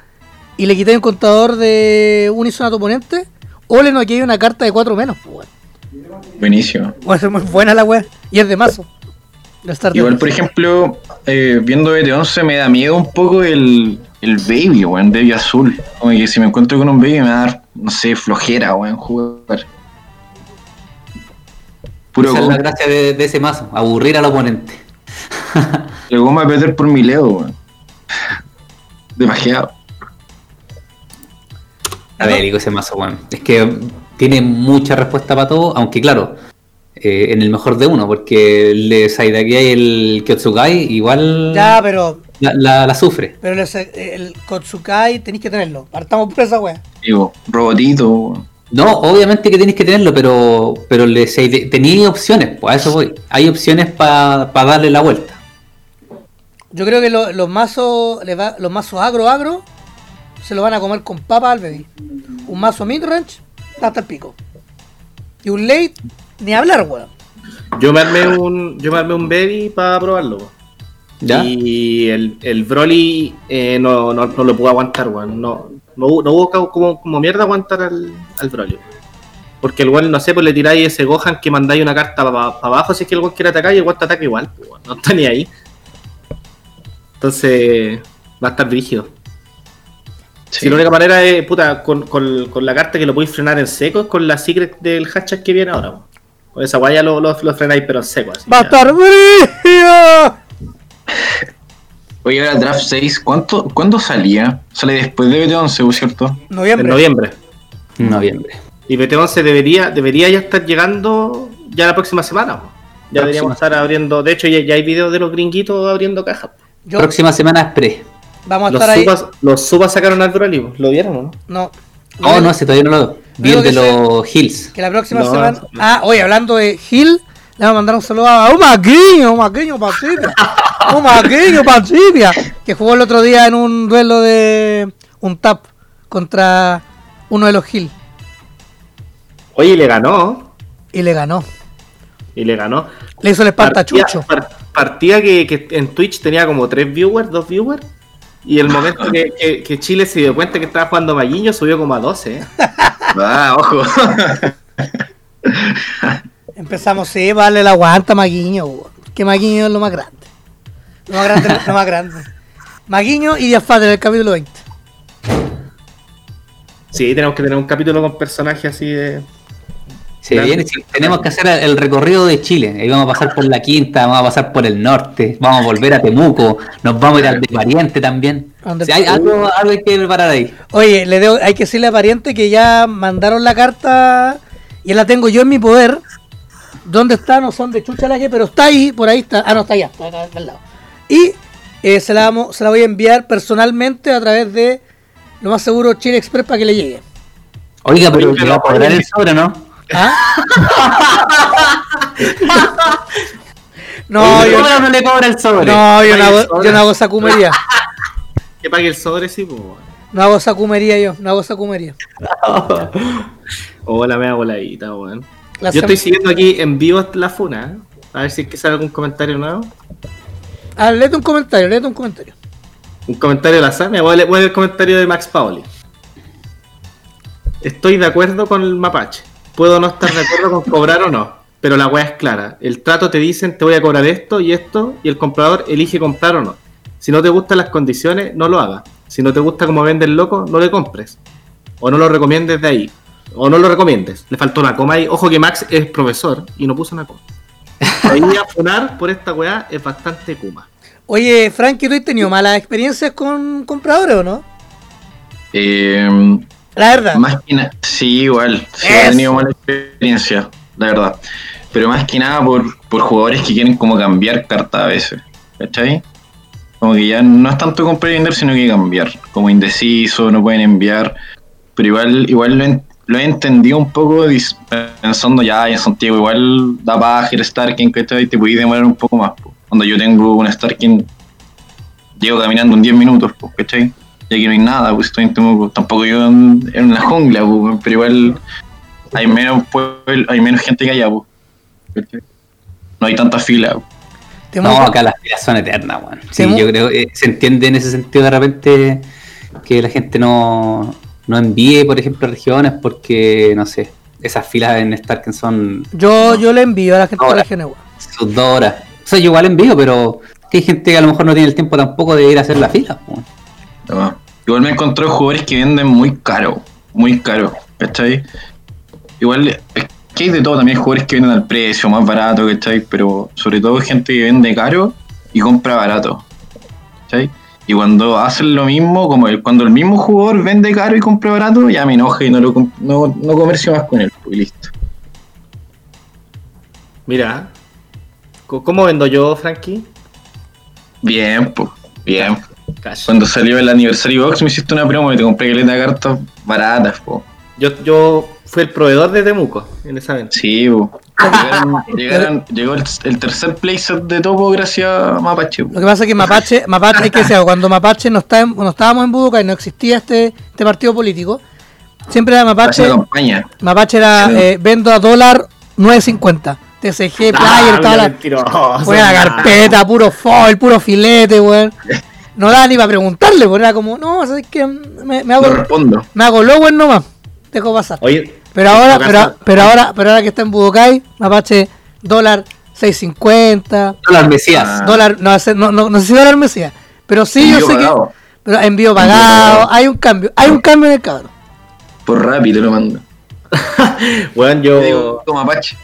Speaker 1: y le quitáis un contador de unísono a tu oponente. O le noqueáis una carta de 4 menos. Pues, bueno.
Speaker 2: Buenísimo.
Speaker 1: Puede ser muy buena la wea. Y es de mazo.
Speaker 2: Igual, por ejemplo, eh, viendo BT11 me da miedo un poco el, el baby, weón, baby azul. Como que si me encuentro con un baby me va a dar, no sé, flojera, weón, jugar. Puro
Speaker 3: Esa es la gracia de, de ese mazo, aburrir al oponente.
Speaker 2: el goma a perder por mi leo, weón. Demasiado.
Speaker 3: A ver, digo ese mazo, weón. Es que tiene mucha respuesta para todo, aunque claro, eh, en el mejor de uno, porque el de Saidakai y el Kyotsugai igual
Speaker 1: Ya, pero.
Speaker 3: la, la- la sufre.
Speaker 1: Pero el, el Kotsukai tenéis que tenerlo. Partamos por esa wea.
Speaker 2: Digo, robotito.
Speaker 3: No, obviamente que tenéis que tenerlo, pero pero le tenéis opciones, pues a eso voy. Hay opciones para darle la vuelta.
Speaker 1: Yo creo que lo- los mazos le los mazos agro agro se lo van a comer con papa al baby. Un mazo midrange hasta el pico. Y un late, ni hablar, weón.
Speaker 4: Yo me armé un, yo me armé un baby para probarlo. weón.
Speaker 3: ¿Ya?
Speaker 4: Y el, el Broly eh, no, no, no lo pude aguantar, weón. No, no, hubo- no hubo como, como mierda aguantar al, al Broly. Porque el weón, no sé, pues le tiráis ese Gohan que mandáis una carta para abajo si es que el weón quiere atacar y el weón te ataca igual, pues, weón. No está ni ahí. Entonces, va a estar rígido. Si la única manera es, puta, con, con, con la carta que lo podéis frenar en seco es con la secret del hashtag que viene ahora. Con esa guaya lo, lo, lo frenáis pero en seco, así.
Speaker 1: Va a
Speaker 4: ya.
Speaker 1: estar brígido.
Speaker 2: Oye, ahora Draft 6, ¿cuánto, ¿cuándo salía? Sale después de BT11, ¿o ¿cierto?
Speaker 4: En
Speaker 1: Noviembre.
Speaker 4: noviembre.
Speaker 3: En noviembre.
Speaker 4: Y BT11 debería, debería ya estar llegando ya la próxima semana. po. Ya deberíamos estar abriendo. De hecho, ya, ya hay videos de los gringuitos abriendo cajas.
Speaker 3: Próxima semana es pre.
Speaker 1: Vamos a
Speaker 4: Los
Speaker 1: estar ahí.
Speaker 4: subas, los subas sacaron al po. ¿lo vieron o no?
Speaker 1: No.
Speaker 3: Oh, no, ese todavía no lo Vi el de los Hills.
Speaker 1: Que la próxima
Speaker 4: No,
Speaker 1: semana.
Speaker 4: no.
Speaker 1: Ah, oye, hablando de Gil, le vamos a mandar un saludo a un maquiño, un maquiño Pancipia. un maquiño Pancipia. Que jugó el otro día en un duelo de un tap contra uno de los Gil.
Speaker 4: Oye, y le ganó.
Speaker 1: Y le ganó.
Speaker 4: Y le ganó.
Speaker 1: Le hizo el espartachucho.
Speaker 4: Partía, par- partía que, que en Twitch tenía como tres viewers, dos viewers. Y el momento que, que- que Chile se dio cuenta que estaba jugando Maguiño subió como a 12. ¿eh?
Speaker 2: Ah, ojo.
Speaker 1: Empezamos, sí, vale la aguanta, Maguiño. Que Maguiño es lo más grande. Lo más grande, lo más grande. Maguiño y Díaz Fader, el capítulo 20.
Speaker 4: Sí, tenemos que tener un capítulo con personajes así de.
Speaker 3: Se viene, tenemos que hacer el recorrido de Chile. Ahí vamos a pasar por la quinta, vamos a pasar por el norte, vamos a volver a Temuco, nos vamos a ir al de Pariente también.
Speaker 1: ¿Dónde-
Speaker 3: O sea, hay algo, algo hay que preparar ahí.
Speaker 1: Oye, le debo, hay que decirle a pariente que ya mandaron la carta y la tengo yo en mi poder. ¿Dónde está? No son de chucha la que, pero está ahí, por ahí está. Ah, no, está allá, está acá al lado. Y eh, se, la vamos, se la voy a enviar personalmente a través de, lo más seguro, Chile Express para que le llegue.
Speaker 3: Oiga, pero,
Speaker 4: pero-
Speaker 3: ¿le va a cobrar el sobre, ¿no?
Speaker 1: ¿Ah? no,
Speaker 3: Oye, ¿le
Speaker 1: yo,
Speaker 3: no le cobra el sobre?
Speaker 1: no, yo no hago, yo no hago sacumería.
Speaker 4: Que pague el sobre, sí, pues.
Speaker 1: No hago sacumería yo, no hago sacumería.
Speaker 4: Hola, me hago weón.
Speaker 1: La
Speaker 4: Yo
Speaker 1: sem-
Speaker 4: estoy siguiendo aquí en vivo la funa. ¿eh? A ver si es que sale algún comentario nuevo.
Speaker 1: Ah, léete un comentario, léete un comentario.
Speaker 4: Un comentario de la SAME. Voy a leer voy a leer el comentario de Max Paoli. Estoy de acuerdo con el mapache. Puedo no estar de acuerdo con cobrar o no. Pero la weá es clara. El trato te dicen te voy a cobrar esto y esto. Y el comprador elige comprar o no. Si no te gustan las condiciones, no lo hagas. Si no te gusta cómo vende el loco, no le compres. O no lo recomiendes de ahí. O no lo recomiendes. Le faltó una coma ahí. Ojo que Max es profesor y no puso una coma. Ahí a funar por esta weá es bastante kuma.
Speaker 1: Oye, Frankie, ¿tú has tenido malas experiencias con compradores o no?
Speaker 2: Eh,
Speaker 1: La verdad.
Speaker 2: más que sí, igual. Sí,
Speaker 1: Eso.
Speaker 2: he tenido mala experiencia, la verdad. Pero más que nada por, por jugadores que quieren como cambiar carta a veces. ¿Cachai? Como que ya no es tanto comprar y vender, sino que cambiar. Como indeciso, no pueden enviar. Pero igual, igual lo, en- lo he entendido un poco pensando ya en Santiago, igual da paja el Starking, ¿cachai? Te podéis demorar un poco más. po. Cuando yo tengo un Starking, llego caminando en 10 minutos, po, ¿cachai? Y aquí no hay nada, pues estoy en Temuco. Tampoco yo en, en la jungla, pues, pero igual hay menos pueblo- hay menos gente que allá, pues. No hay tanta fila. pues.
Speaker 3: No, acá las filas son eternas, weón. Sí,
Speaker 1: Temu-
Speaker 3: yo creo que se entiende en ese sentido de repente que la gente no, no envíe, por ejemplo, regiones porque, no sé, esas filas en Starken son
Speaker 1: Yo, yo le envío a la gente la región igual.
Speaker 3: sus dos horas. O sea, yo igual envío, pero que hay gente que a lo mejor no tiene el tiempo tampoco de ir a hacer la fila. weón.
Speaker 2: Igual me encontré jugadores que venden muy caro, muy caro, ¿cachai? Igual es que hay de todo, también hay jugadores que venden al precio, más barato, ¿cachai? Pero sobre todo gente que vende caro y compra barato, ¿cachai? Y cuando hacen lo mismo, como el, cuando el mismo jugador vende caro y compra barato, ya me enoja y no, lo, no, no comercio más con él, pues, y listo.
Speaker 4: Mira, ¿cómo vendo yo, Frankie?
Speaker 2: Bien, pues, bien.
Speaker 4: Cash.
Speaker 2: Cuando salió el aniversario box me hiciste una promo y te compré caleta de cartas baratas, pues.
Speaker 4: Yo, yo fui el proveedor de Temuco en esa venta.
Speaker 2: Sí, po. Llegaron- llegaron- llegó el, el tercer playset de Topo gracias a Mapache. po.
Speaker 1: Lo que pasa es que Mapache, Mapache, hay que algo, cuando Mapache no está en- cuando estábamos en Budokai y no existía este, este partido político, siempre era Mapache. Mapache era eh, vendo a dólar 9.50. TCG, Player, toda la, Fue la carpeta, puro foil, puro filete, weón. No daba ni para preguntarle, weón. Era como, no, ¿sabes qué? Me, me hago,
Speaker 2: No respondo.
Speaker 1: me hago lower nomás. Dejo pasar.
Speaker 4: Oye,
Speaker 1: Pero ahora, pero, ahora, pero ahora que está en Budokai, Mapache, dólar 6.50,
Speaker 3: Dólar Mesías.
Speaker 2: Ah.
Speaker 1: dólar, no, no, no, no sé si dólar Mesías, pero sí yo
Speaker 2: Envío
Speaker 1: sé
Speaker 2: pagado.
Speaker 1: que, pero envío pagado,
Speaker 2: pagado.
Speaker 1: hay un cambio, hay un cambio en el cabrón.
Speaker 2: Por te lo mando.
Speaker 4: Bueno,
Speaker 2: Te
Speaker 4: yo
Speaker 2: digo, toma Mapache.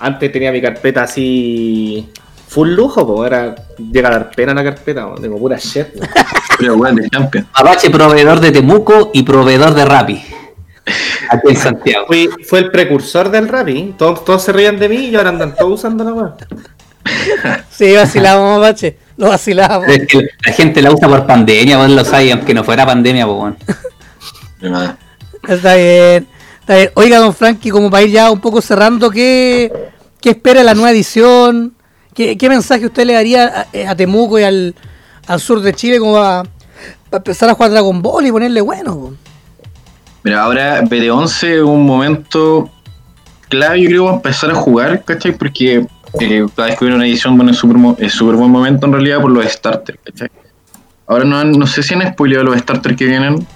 Speaker 4: antes tenía mi carpeta así full lujo, pues era llega a dar pena la carpeta, weón. tengo pura shit. weón.
Speaker 2: Pero weón, del Champion.
Speaker 3: Apache, proveedor de Temuco y proveedor de Rappi. Aquí en Santiago.
Speaker 4: Fui, fue el precursor del Rappi, todos, todos se reían de mí y ahora andan todos usando la weá.
Speaker 1: Sí, vacilamos, Mapache, lo vacilamos.
Speaker 3: Es que la gente la usa por pandemia, vos lo sabes, aunque no fuera pandemia, pues bueno.
Speaker 2: De nada.
Speaker 1: Está bien, está bien. Oiga, don Frankie, como para ir ya un poco cerrando, ¿qué, qué espera la nueva edición? ¿Qué, mensaje usted le daría a, a Temuco y al, al sur de Chile como para, para empezar a jugar Dragon Ball y ponerle bueno?
Speaker 2: Mira, ahora BT11 es un momento clave, yo creo, para empezar a jugar, ¿cachai? Porque eh, cada vez que una edición, bueno, es súper buen momento en realidad por los starters, ¿cachai? Ahora no, no sé si han spoileado los starters que vienen,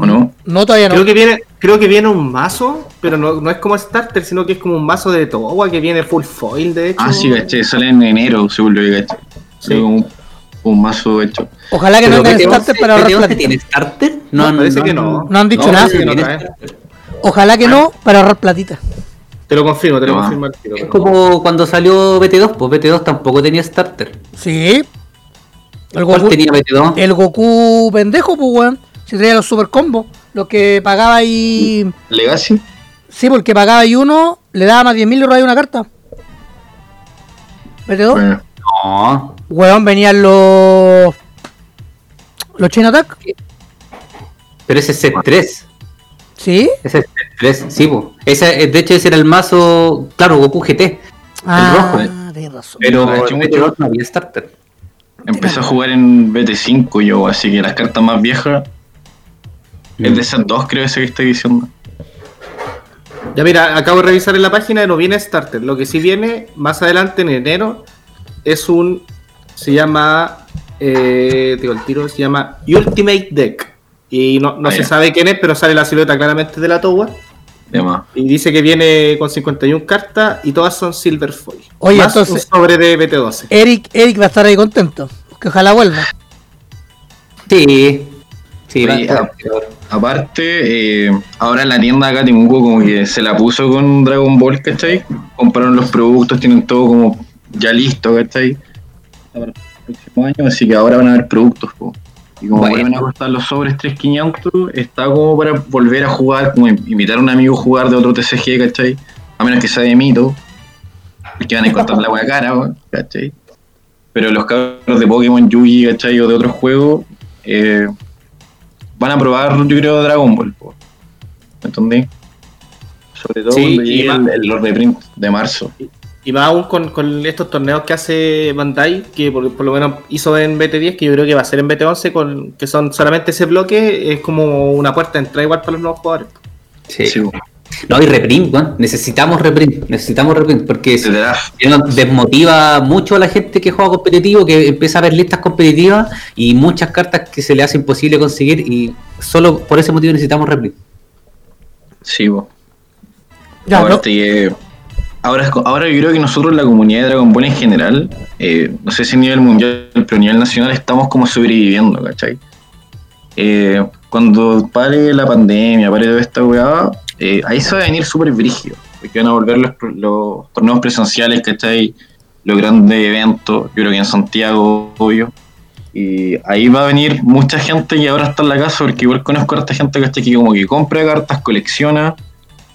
Speaker 2: ¿o no?
Speaker 1: No, todavía no.
Speaker 4: Creo que viene, creo que viene un mazo, pero no, no es como starter, sino que es como un mazo de Towa que viene full foil, de hecho.
Speaker 2: Ah, sí, ¿cachai? Sale en enero, según lo que ¿cachai?
Speaker 4: Sí.
Speaker 2: Un, un mazo hecho.
Speaker 1: Ojalá que no
Speaker 3: Pero BT11
Speaker 1: starter para ahorrar
Speaker 3: BT11
Speaker 1: platita.
Speaker 3: tiene starter?
Speaker 4: No, parece que no.
Speaker 1: No han dicho
Speaker 3: no,
Speaker 1: nada.
Speaker 3: que no
Speaker 4: No.
Speaker 1: Ojalá que no para ahorrar platita.
Speaker 4: Te lo confirmo, te lo
Speaker 2: No.
Speaker 4: confirmo.
Speaker 3: Es como cuando salió BT2, pues BT2 tampoco tenía starter.
Speaker 1: Sí. El
Speaker 3: ¿Cuál
Speaker 1: Goku,
Speaker 3: tenía BT2?
Speaker 1: el Goku pendejo, pues weón. Si traía los super combos. Los que pagaba ahí.
Speaker 2: Legacy,
Speaker 1: Sí, porque pagaba ahí uno, le daba más 10.000 y robaba una carta. ¿BT2?
Speaker 2: bueno,
Speaker 3: No.
Speaker 1: Weón, venían los. Los Chain Attack.
Speaker 3: Pero ese es set 3.
Speaker 1: Sí.
Speaker 3: Ese es set 3, sí, pues. Ese, eh, de hecho, ese era el mazo, claro, Goku GT.
Speaker 1: Ah,
Speaker 3: rojo, eh.
Speaker 1: tienes razón.
Speaker 3: Pero
Speaker 2: Ah,
Speaker 3: en
Speaker 2: hecho
Speaker 3: BT2 no había starter.
Speaker 2: empecé a jugar en BT5 yo, así que las cartas más viejas es de esas dos, creo, ese que estoy diciendo.
Speaker 4: Ya mira, acabo de revisar en la página y no viene starter. Lo que sí viene más adelante en enero es un. Se llama. Eh, digo el tiro, se llama Ultimate Deck. Y no, no
Speaker 2: Ah,
Speaker 4: se sabe quién es, pero sale la silueta claramente de la Towa. Y dice que viene con 51 cartas y todas son Silver Foil.
Speaker 1: Oye,
Speaker 4: Más
Speaker 1: entonces-
Speaker 4: un sobre de BT12.
Speaker 1: Eric, Eric va a estar ahí contento. Que ojalá vuelva.
Speaker 3: Sí. Sí, va a estar
Speaker 2: ah. Aparte, eh, ahora en la tienda acá Temuco como que se la puso con Dragon Ball, ¿cachai? Compraron los productos, tienen todo como ya listo, ¿cachai? Para el próximo año, así que ahora van a haber productos, po. Y como
Speaker 3: Bueno.
Speaker 2: vuelven a costar los sobres 3500, está como para volver a jugar, como invitar a un amigo a jugar de otro TCG, ¿cachai? A menos que sea de mito, que van a encontrar la hueá cara, ¿cachai? Pero los cabros de Pokémon, Yugi, ¿cachai? O de otros juegos, eh, van a probar, yo creo, Dragon Ball. ¿Me entendí? Sobre todo
Speaker 4: Sí,
Speaker 2: cuando
Speaker 4: y
Speaker 2: llegue el, el Lord de Print de marzo.
Speaker 4: Y más aún con, con estos torneos que hace Bandai, que por, por lo menos hizo en BT10, que yo creo que va a ser en BT11, con, que son solamente ese bloque, es como una puerta de entrada igual para los nuevos jugadores.
Speaker 3: Sí. No, y reprint, weón. Necesitamos reprint. Necesitamos reprint. Porque. Eso desmotiva mucho a la gente que juega competitivo, que empieza a ver listas competitivas y muchas cartas que se le hace imposible conseguir y solo por ese motivo necesitamos reprint.
Speaker 2: Sí, po.
Speaker 1: Ya, no,
Speaker 2: ahora, es co- ahora yo creo que nosotros, la comunidad de Dragon Ball en general, eh, no sé si a nivel mundial, pero a nivel nacional, estamos como sobreviviendo, ¿cachai? Eh, cuando pare la pandemia, pare toda esta weá, eh, ahí se va a venir súper brígido, porque van a volver los, los torneos presenciales, ¿cachai? Los grandes eventos, yo creo que en Santiago, obvio. Y ahí va a venir mucha gente que ahora está en la casa, porque igual conozco a harta gente ¿cachai? que como que compra cartas, colecciona,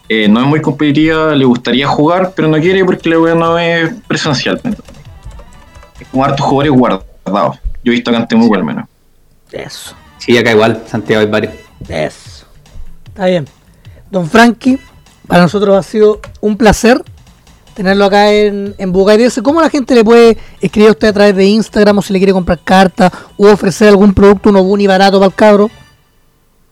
Speaker 2: eh, no es muy competitiva, le gustaría jugar, pero no quiere porque la weá no es presencial. Es como hartos jugadores guardados. Yo he visto acá en Temuco al menos.
Speaker 1: Eso,
Speaker 3: Sí, acá igual, Santiago hay varios.
Speaker 1: eso. Está bien. Don Frankie, para nosotros ha sido un placer tenerlo acá en, en. ¿Cómo la gente le puede escribir a usted a través de Instagram o si le quiere comprar cartas o ofrecer algún producto, uno buni barato para el cabro?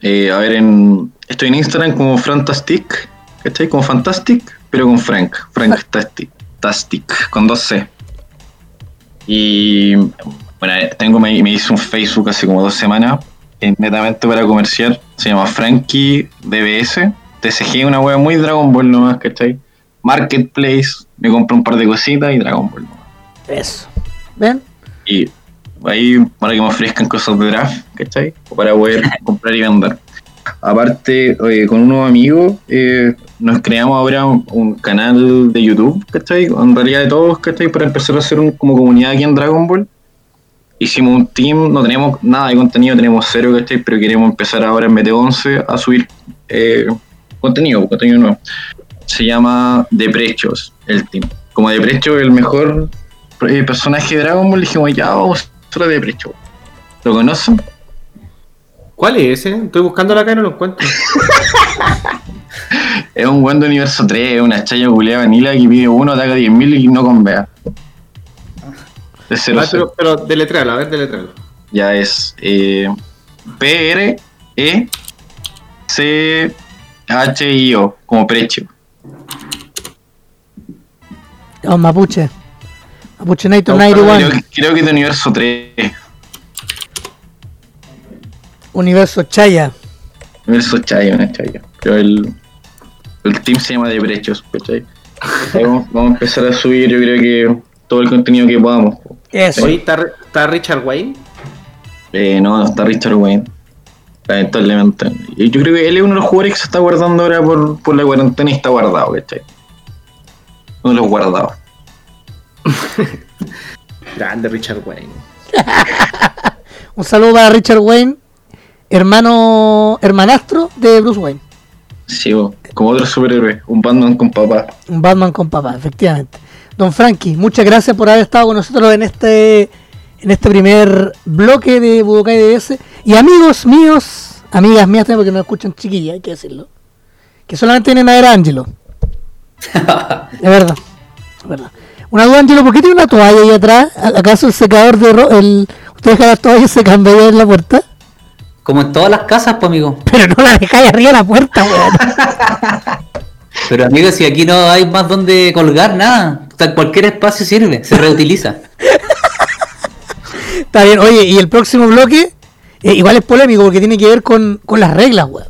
Speaker 2: Eh, a ver, en, estoy en Instagram como Fantastic, ¿cachai? Como Fantastic, pero con Frank. Frank Tastic, Tastic, con dos C. Y bueno, eh, tengo, me, me hice un Facebook hace como dos semanas, es netamente para comercial. Se llama Frankie DBS. TCG, una wea muy Dragon Ball nomás, ¿cachai? Marketplace, me compro un par de cositas y Dragon Ball nomás.
Speaker 1: Eso. ¿Ven?
Speaker 2: Y ahí para que me ofrezcan cosas de draft, ¿cachai? O para poder comprar y vender. Aparte, con unos amigos eh, nos creamos ahora un, un canal de YouTube, ¿cachai? En realidad de todos, ¿cachai? Para empezar a hacer un, como comunidad aquí en Dragon Ball. Hicimos un team, no tenemos nada de contenido, tenemos cero, ¿cachai? Pero queremos empezar ahora en BT11 a subir eh, contenido, contenido nuevo. Se llama Deprechos, el team. Como Deprecho el mejor eh, personaje de Dragon Ball, dijimos, ya vamos a hacer Deprecho. ¿Lo conocen?
Speaker 4: ¿Cuál es ese? Estoy buscándolo acá y no lo encuentro.
Speaker 2: Es un buen de universo 3, una chaya culeada vanilla que pide uno, ataca 10.000 y no convea. De 0
Speaker 4: Ah, pero, pero deletréalo, a ver, deletréalo.
Speaker 2: Ya es eh, P-R-E-C-H-O C, H y O, como precio.
Speaker 1: Oh, Mapuche. Mapuche Night
Speaker 2: Creo,
Speaker 1: 91.
Speaker 2: que- creo que es de universo 3.
Speaker 1: Universo Chaya.
Speaker 2: Universo Chayo, no es Chayo. Pero el, el team se llama de. Ahí Vamos, vamos a empezar a subir, yo creo que todo el contenido que podamos.
Speaker 1: Eso.
Speaker 4: Hoy está, está Richard Wayne.
Speaker 2: Eh, no, no está Richard Wayne. Lamentablemente. Y yo creo que él es uno de los jugadores que se está guardando ahora por, por la cuarentena y está guardado, ¿cachai? Uno de los guardados.
Speaker 4: Grande Richard Wayne.
Speaker 1: Un saludo para Richard Wayne, hermano, hermanastro de Bruce Wayne.
Speaker 2: Sí, como otro superhéroe, un Batman con papá.
Speaker 1: Un Batman con papá, efectivamente. Don Frankie, muchas gracias por haber estado con nosotros en este en este primer bloque de Budokai DS. Y amigos míos, amigas mías porque no escuchan chiquillas, hay que decirlo. Que solamente vienen a ver a Angelo. Es verdad, es verdad. Una duda, Angelo, ¿por qué tiene una toalla ahí atrás? ¿Acaso el secador de ro el ¿Usted deja las toallas secando ahí en la puerta?
Speaker 3: Como en todas las casas, pues amigo.
Speaker 1: Pero no la dejáis arriba de la puerta, weón.
Speaker 3: Pero amigo, si aquí no hay más donde colgar nada. O sea, cualquier espacio sirve, se reutiliza.
Speaker 1: Está bien, oye, y el próximo bloque, eh, igual es polémico porque tiene que ver con, con las reglas, weón.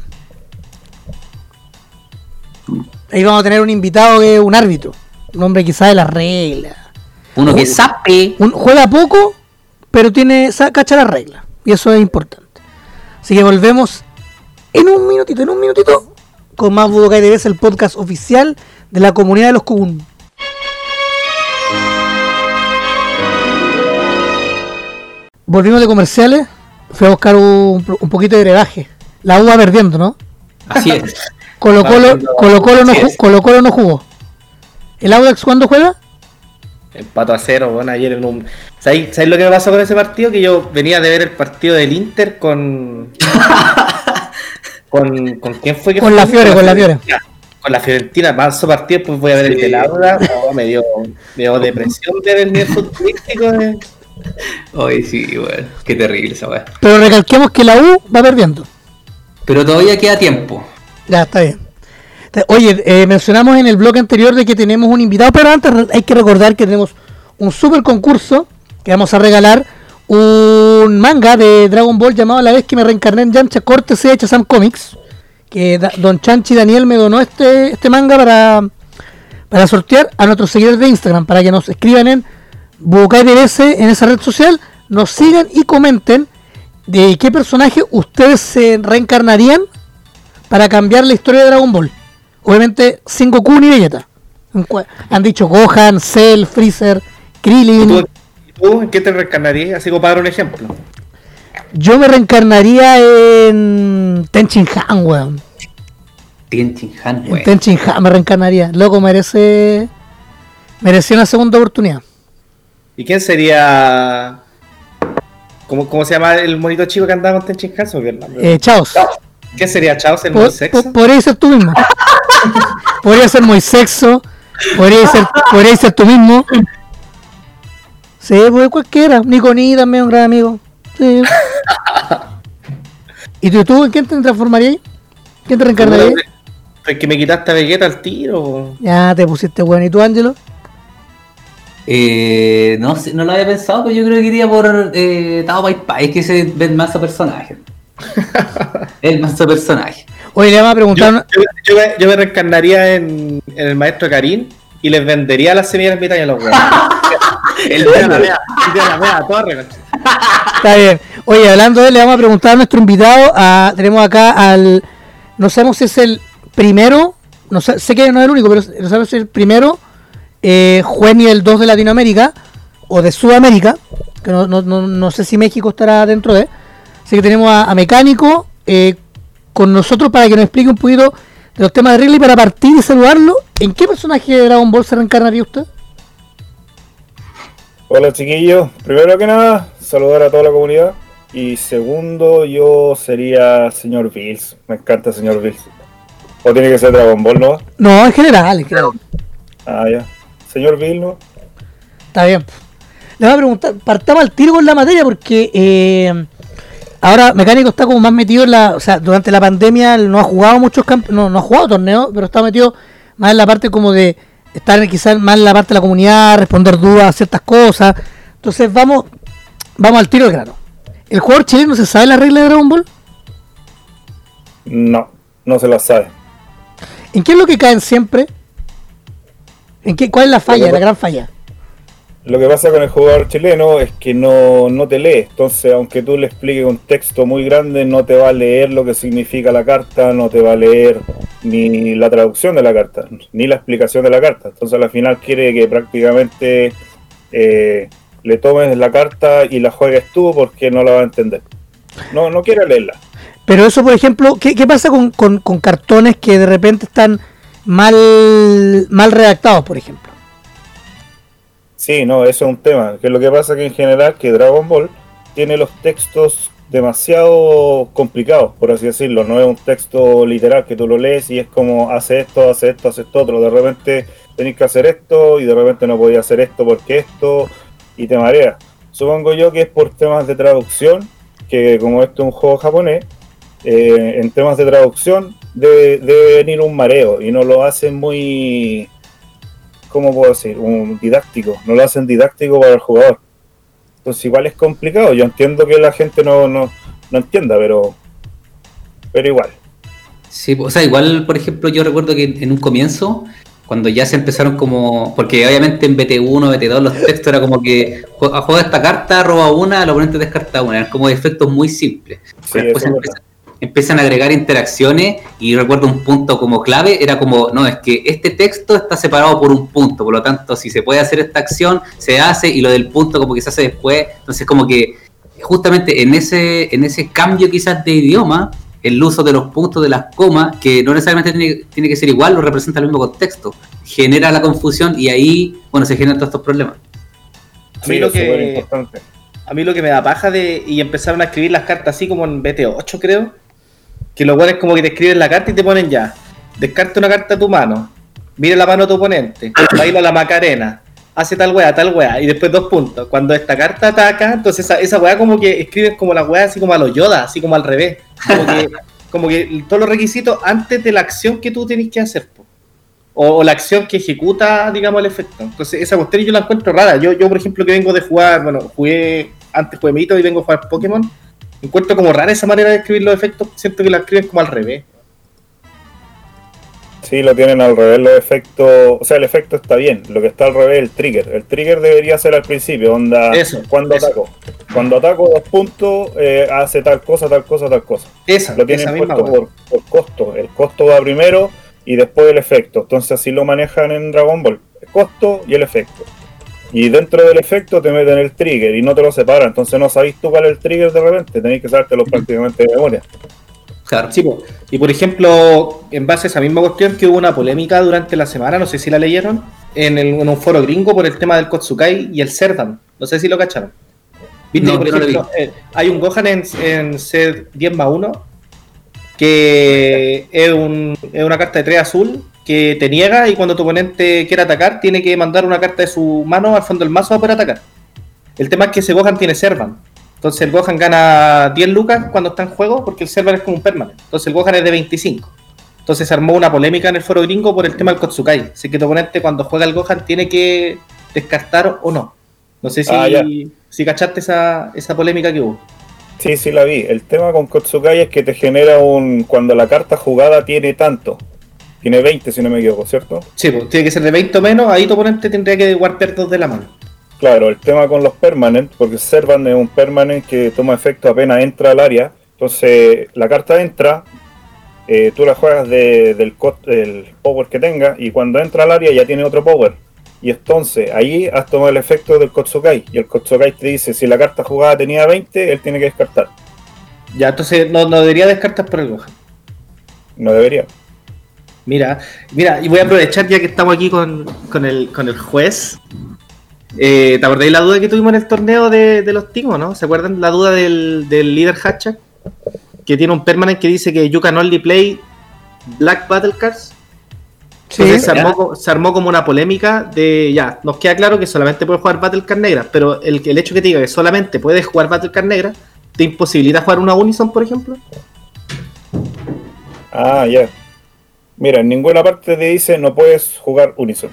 Speaker 1: Ahí vamos a tener un invitado que es un árbitro, un hombre que sabe las reglas.
Speaker 3: Uno que sape.
Speaker 1: Un, juega poco, pero tiene cacha las reglas, y eso es importante. Así que volvemos en un minutito, en un minutito, con más Budokai DBs, el podcast oficial de la comunidad de los Kubun. Volvimos de comerciales, fui a buscar un, un poquito de brebaje. La U va perdiendo, ¿no?
Speaker 3: Así es.
Speaker 1: Colo Colo, Colo, Colo, no,
Speaker 3: Así
Speaker 1: ju-
Speaker 3: es.
Speaker 1: Colo Colo no jugó. ¿El Audax cuándo juega?
Speaker 4: Empato a cero, bueno, ayer en un... ¿Sabéis, sabéis lo que me pasó con ese partido? Que yo venía de ver el partido del Inter con... con, ¿con quién fue que
Speaker 1: Con
Speaker 4: fue?
Speaker 1: la Fiore, con la Fiore.
Speaker 4: Con la Fiorentina, paso partido, pues voy a ver el
Speaker 3: Sí.
Speaker 4: del Auda. Oh, me, dio, me dio depresión ver el nivel futbolístico. de-
Speaker 3: Ay, sí, weón. Qué terrible esa weá.
Speaker 1: Pero recalquemos que la U va perdiendo.
Speaker 3: Pero todavía queda tiempo.
Speaker 1: Ya, está bien. Oye, eh, mencionamos en el bloque anterior de que tenemos un invitado, pero antes hay que recordar que tenemos un super concurso que vamos a regalar un manga de Dragon Ball llamado La vez que me reencarné en Yamcha, cortesía de Chazam Comics. Que Don Chanchi Daniel me donó este, este manga para, para sortear a nuestros seguidores de Instagram, para que nos escriban en Budokai DBS en esa red social, nos sigan y comenten de qué personaje ustedes se reencarnarían para cambiar la historia de Dragon Ball. Obviamente, sin Goku ni Vegeta. Han dicho Gohan, Cell, Freezer,
Speaker 4: ¿Y
Speaker 1: Krillin.
Speaker 4: tú, y tú en qué te reencarnarías? Así como para dar un ejemplo.
Speaker 1: Yo me reencarnaría en Tenchin Han, weón.
Speaker 3: Tien Han, weón.
Speaker 1: Tenchin Han me reencarnaría. Loco, merece. Merecía una segunda oportunidad.
Speaker 4: ¿Y quién sería... ¿Cómo, cómo se llama el monito chico que andaba con Tenchin Han? Se me olvidó el nombre.
Speaker 1: Eh, Chaos.
Speaker 4: ¿Qué sería Chaos el muy sexo?
Speaker 1: po- podría ser tú mismo. podría ser muy sexo. Podría ser, podría ser tú mismo. Sí, pues cualquiera. Niconí también, un gran amigo. Sí. ¿Y tú, tú en quién te transformarías? ¿Quién te reencarnarías?
Speaker 4: El que me quitaste a Vegeta al tiro.
Speaker 1: Ya te pusiste bueno. ¿Y tú, Ángelo?
Speaker 3: Eh, no sé, no lo había pensado, pero yo creo que iría por eh, Tao Pai Pai, es que se ven más a personaje. el más a personaje.
Speaker 1: Oye, le vamos a preguntar.
Speaker 4: yo- yo me, yo me reencarnaría en, en el maestro Karim y les vendería las semillas de mitad a los huevos. el de la mea, el de la mea torre.
Speaker 1: Está bien. Oye, hablando de él, le vamos a preguntar a nuestro invitado. a- tenemos acá al. No sabemos si es el primero. No sé, sé que no es el único, pero no sabemos si es el primero eh, juez nivel 2 de Latinoamérica o de Sudamérica. Que no, no, no, no sé si México estará dentro de. Así que tenemos a, a Mecánico eh, con nosotros para que nos explique un poquito de los temas de Ridley para partir y saludarlo. ¿En qué personaje de Dragon Ball se reencarnaría usted?
Speaker 5: Hola chiquillos, primero que nada, saludar a toda la comunidad. Y segundo, yo sería señor Bills. Me encanta señor Bills. O tiene que ser Dragon Ball, ¿no?
Speaker 1: No, en general, en general.
Speaker 5: Ah, ya. Señor Bills, ¿no?
Speaker 1: Está bien. Le voy a preguntar, partamos al tiro con la materia porque eh, ahora Mecánico está como más metido en la. O sea, durante la pandemia él no ha jugado muchos campos. No, no ha jugado torneos, pero está metido más en la parte como de estar quizás más en la parte de la comunidad, responder dudas, ciertas cosas. Entonces vamos, vamos al tiro del grano. ¿El jugador chileno se sabe la regla de Dragon Ball?
Speaker 5: No, no se la sabe.
Speaker 1: ¿En qué es lo que caen siempre? ¿En qué, ¿Cuál es la falla, la gran falla?
Speaker 5: Lo que pasa con el jugador chileno es que no, no te lee. Entonces, aunque tú le expliques un texto muy grande, no te va a leer lo que significa la carta, no te va a leer ni la traducción de la carta, ni la explicación de la carta. Entonces, al final quiere que prácticamente eh, le tomes la carta y la juegues tú porque no la va a entender. No, no quiere leerla.
Speaker 1: Pero eso, por ejemplo, ¿qué, qué pasa con, con- con cartones que de repente están mal, mal redactados, por ejemplo?
Speaker 5: Sí, no, eso es un tema. Que lo que pasa que en general que Dragon Ball tiene los textos demasiado complicados, por así decirlo. No es un texto literal que tú lo lees y es como hace esto, hace esto, hace esto otro. De repente tenés que hacer esto y de repente no podías hacer esto porque esto y te marea. Supongo yo que es por temas de traducción, que como esto es un juego japonés, eh, en temas de traducción debe, debe venir un mareo y no lo hacen muy ¿cómo puedo decir? Un didáctico, no lo hacen didáctico para el jugador. Entonces igual es complicado, yo entiendo que la gente no, no, no entienda, pero pero igual.
Speaker 3: Sí, o sea, igual, por ejemplo, yo recuerdo que en un comienzo, cuando ya se empezaron como. Porque obviamente en BT1, BT2, los textos era como que "Jue- juega esta carta, roba una, el oponente descarta una. Eran como efectos muy simples.
Speaker 5: Sí,
Speaker 3: después empiezan, a agregar interacciones y recuerdo un punto como clave, era como, no, es que este texto está separado por un punto, por lo tanto, si se puede hacer esta acción, se hace y lo del punto como que se hace después. Entonces, como que justamente en ese, en ese cambio quizás de idioma, el uso de los puntos, de las comas, que no necesariamente tiene, tiene que ser igual, lo representa el mismo contexto, genera la confusión y ahí, bueno, se generan todos estos problemas.
Speaker 4: A mí
Speaker 5: Sí,
Speaker 4: lo
Speaker 5: es súper
Speaker 4: que-
Speaker 5: importante.
Speaker 4: A mí lo que me da paja de. Y empezaron a escribir las cartas así como en BT8, creo. Que los buenos como que te escriben la carta y te ponen ya. Descarta una carta a tu mano. Mira la mano de tu oponente. Baila la macarena. Hace tal weá, tal weá. Y después dos puntos. Cuando esta carta ataca, entonces esa, esa weá como que escriben como la weá así como a los Yoda, así como al revés. Como que, como que todos los requisitos antes de la acción que tú tenés que hacer. po. O, o la acción que ejecuta, digamos, el efecto. Entonces, esa cuestión yo la encuentro rara. Yo, yo por ejemplo, que vengo de jugar, bueno, jugué, antes jugué Mito y vengo a jugar Pokémon, encuentro como rara esa manera de escribir los efectos, siento que la escriben como al revés.
Speaker 5: Sí, lo tienen al revés los efectos, o sea, el efecto está bien, lo que está al revés es el trigger. El trigger debería ser al principio, onda,
Speaker 4: Eso,
Speaker 5: cuando
Speaker 4: eso.
Speaker 5: ataco. Cuando ataco dos puntos, eh, hace tal cosa, tal cosa, tal cosa.
Speaker 4: Esa,
Speaker 5: Lo
Speaker 4: esa
Speaker 5: tienen
Speaker 4: misma
Speaker 5: puesto
Speaker 4: weá.
Speaker 5: por, por costo. El costo va primero y después el efecto. Entonces así lo manejan en Dragon Ball. El costo y el efecto. Y dentro del efecto te meten el trigger y no te lo separan. Entonces no sabéis tú cuál es el trigger de repente. Tenéis que sabértelo prácticamente de memoria.
Speaker 3: Claro.
Speaker 4: Sí, y por ejemplo, en base a esa misma cuestión que hubo una polémica durante la semana, no sé si la leyeron, en, el- en un foro gringo por el tema del Kotsukai y el Serdan. No sé si lo cacharon. Viste
Speaker 3: No,
Speaker 4: que, por
Speaker 3: no
Speaker 4: ejemplo, eh, hay un Gohan en, en ser 10 más 1 que es, un- es una carta de 3 azul que te niega y cuando tu oponente quiere atacar tiene que mandar una carta de su mano al fondo del mazo para atacar. El tema es que ese Gohan tiene Servan. Entonces el Gohan gana 10 lucas cuando está en juego porque el Servan es como un permanente. Entonces el Gohan es de 25. Entonces se armó una polémica en el foro gringo por el tema del Kotsukai. Así que tu oponente cuando juega el Gohan tiene que descartar o no. No sé si,
Speaker 5: Ah,
Speaker 4: si cachaste esa, esa polémica que hubo.
Speaker 5: Sí, sí la vi. El tema con Kotsukai es que te genera un... Cuando la carta jugada tiene tanto. Tiene 20 si no me equivoco, ¿cierto?
Speaker 4: Sí, pues tiene que ser de 20 o menos, ahí tu oponente tendría que guardar dos de la mano.
Speaker 5: Claro, el tema con los permanent, porque Servan es un permanent que toma efecto apenas entra al área. Entonces, la carta entra, eh, tú la juegas de- del, power que tenga, y cuando entra al área ya tiene otro power. Y entonces, ahí has tomado el efecto del Kotsukai. Y el Kotsukai te dice, si la carta jugada tenía 20, él tiene que descartar.
Speaker 4: Ya, entonces no, no debería descartar por el Gohan.
Speaker 5: No debería.
Speaker 4: Mira, mira, y voy a aprovechar ya que estamos aquí con, con el, con el juez. Eh, ¿Te acordáis la duda que tuvimos en el torneo de, de los Tigos, no? ¿Se acuerdan la duda del, del líder Hatchak? Que tiene un permanent que dice que you can only play Black Battle Cards.
Speaker 1: Sí.
Speaker 4: Entonces se armó, co- se armó como una polémica de ya, nos queda claro que solamente puede jugar Battle Card negras, pero el, el hecho que te diga que solamente puedes jugar Battle Card negras te imposibilita jugar una Unison, por ejemplo.
Speaker 5: Ah, ya. Mira, en ninguna parte te dice no puedes jugar Unison.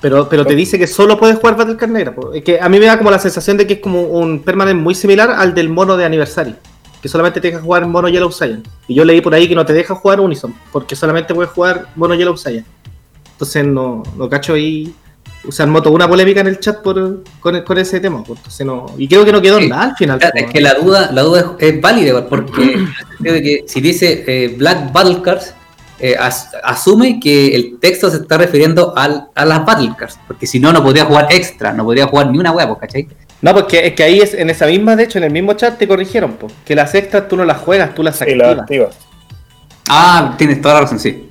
Speaker 4: Pero, pero te dice que solo puedes jugar Battle Card negra. que a mí me da como la sensación de que es como un permanent muy similar al del mono de aniversario. Que solamente te deja jugar mono Yellow Saiyan. Y yo leí por ahí que no te deja jugar Unison. Porque solamente puedes jugar mono Yellow Saiyan. Entonces no, no cacho ahí. Usar moto una polémica en el chat por, con, con ese tema. Entonces no, y creo que no quedó
Speaker 3: Sí.
Speaker 4: nada al final.
Speaker 3: Es que la duda, la duda es, es válida, porque de que si dice eh, Black Battle Cards, eh, as- asume que el texto se está refiriendo al, a las Battle Cards, porque si no, no podría jugar extra, no podría jugar ni una hueá, pues, ¿cachai?
Speaker 4: No, porque es que ahí es, en esa misma, de hecho, en el mismo chat te corrigieron, po, que las extras tú no las juegas, tú las
Speaker 5: Y la
Speaker 4: activas.
Speaker 5: activas.
Speaker 3: Ah, tienes toda la razón, sí.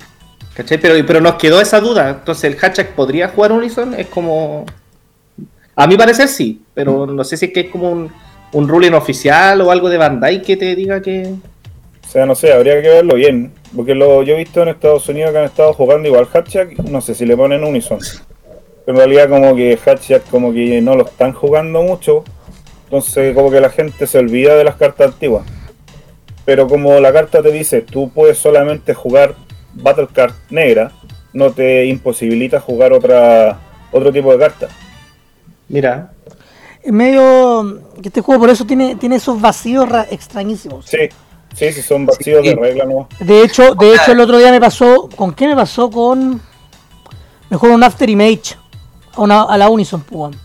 Speaker 4: ¿Cachai? Pero, pero nos quedó esa duda. Entonces, ¿el hashtag podría jugar Unison? Es como. A mi parecer sí, pero no sé si es que es como un, un ruling oficial o algo de Bandai que te diga que.
Speaker 5: O sea, no sé, habría que verlo bien. Porque lo, yo he visto en Estados Unidos que han estado jugando igual Hatchak, no sé si le ponen Unison. Pero en realidad como que Hatchak como que no lo están jugando mucho. Entonces como que la gente se olvida de las cartas antiguas. Pero como la carta te dice, tú puedes solamente jugar Battle Card negra, no te imposibilita jugar otra otro tipo de carta.
Speaker 4: Mira,
Speaker 1: Es medio. que este juego por eso tiene, tiene esos vacíos ra- extrañísimos.
Speaker 5: Sí, sí, sí, son vacíos
Speaker 3: Sí.
Speaker 5: de regla, ¿no?
Speaker 1: De hecho, de hecho el otro día me pasó. ¿Con qué me pasó? Con. Mejor un After Image. A, una, a la Unison, pues.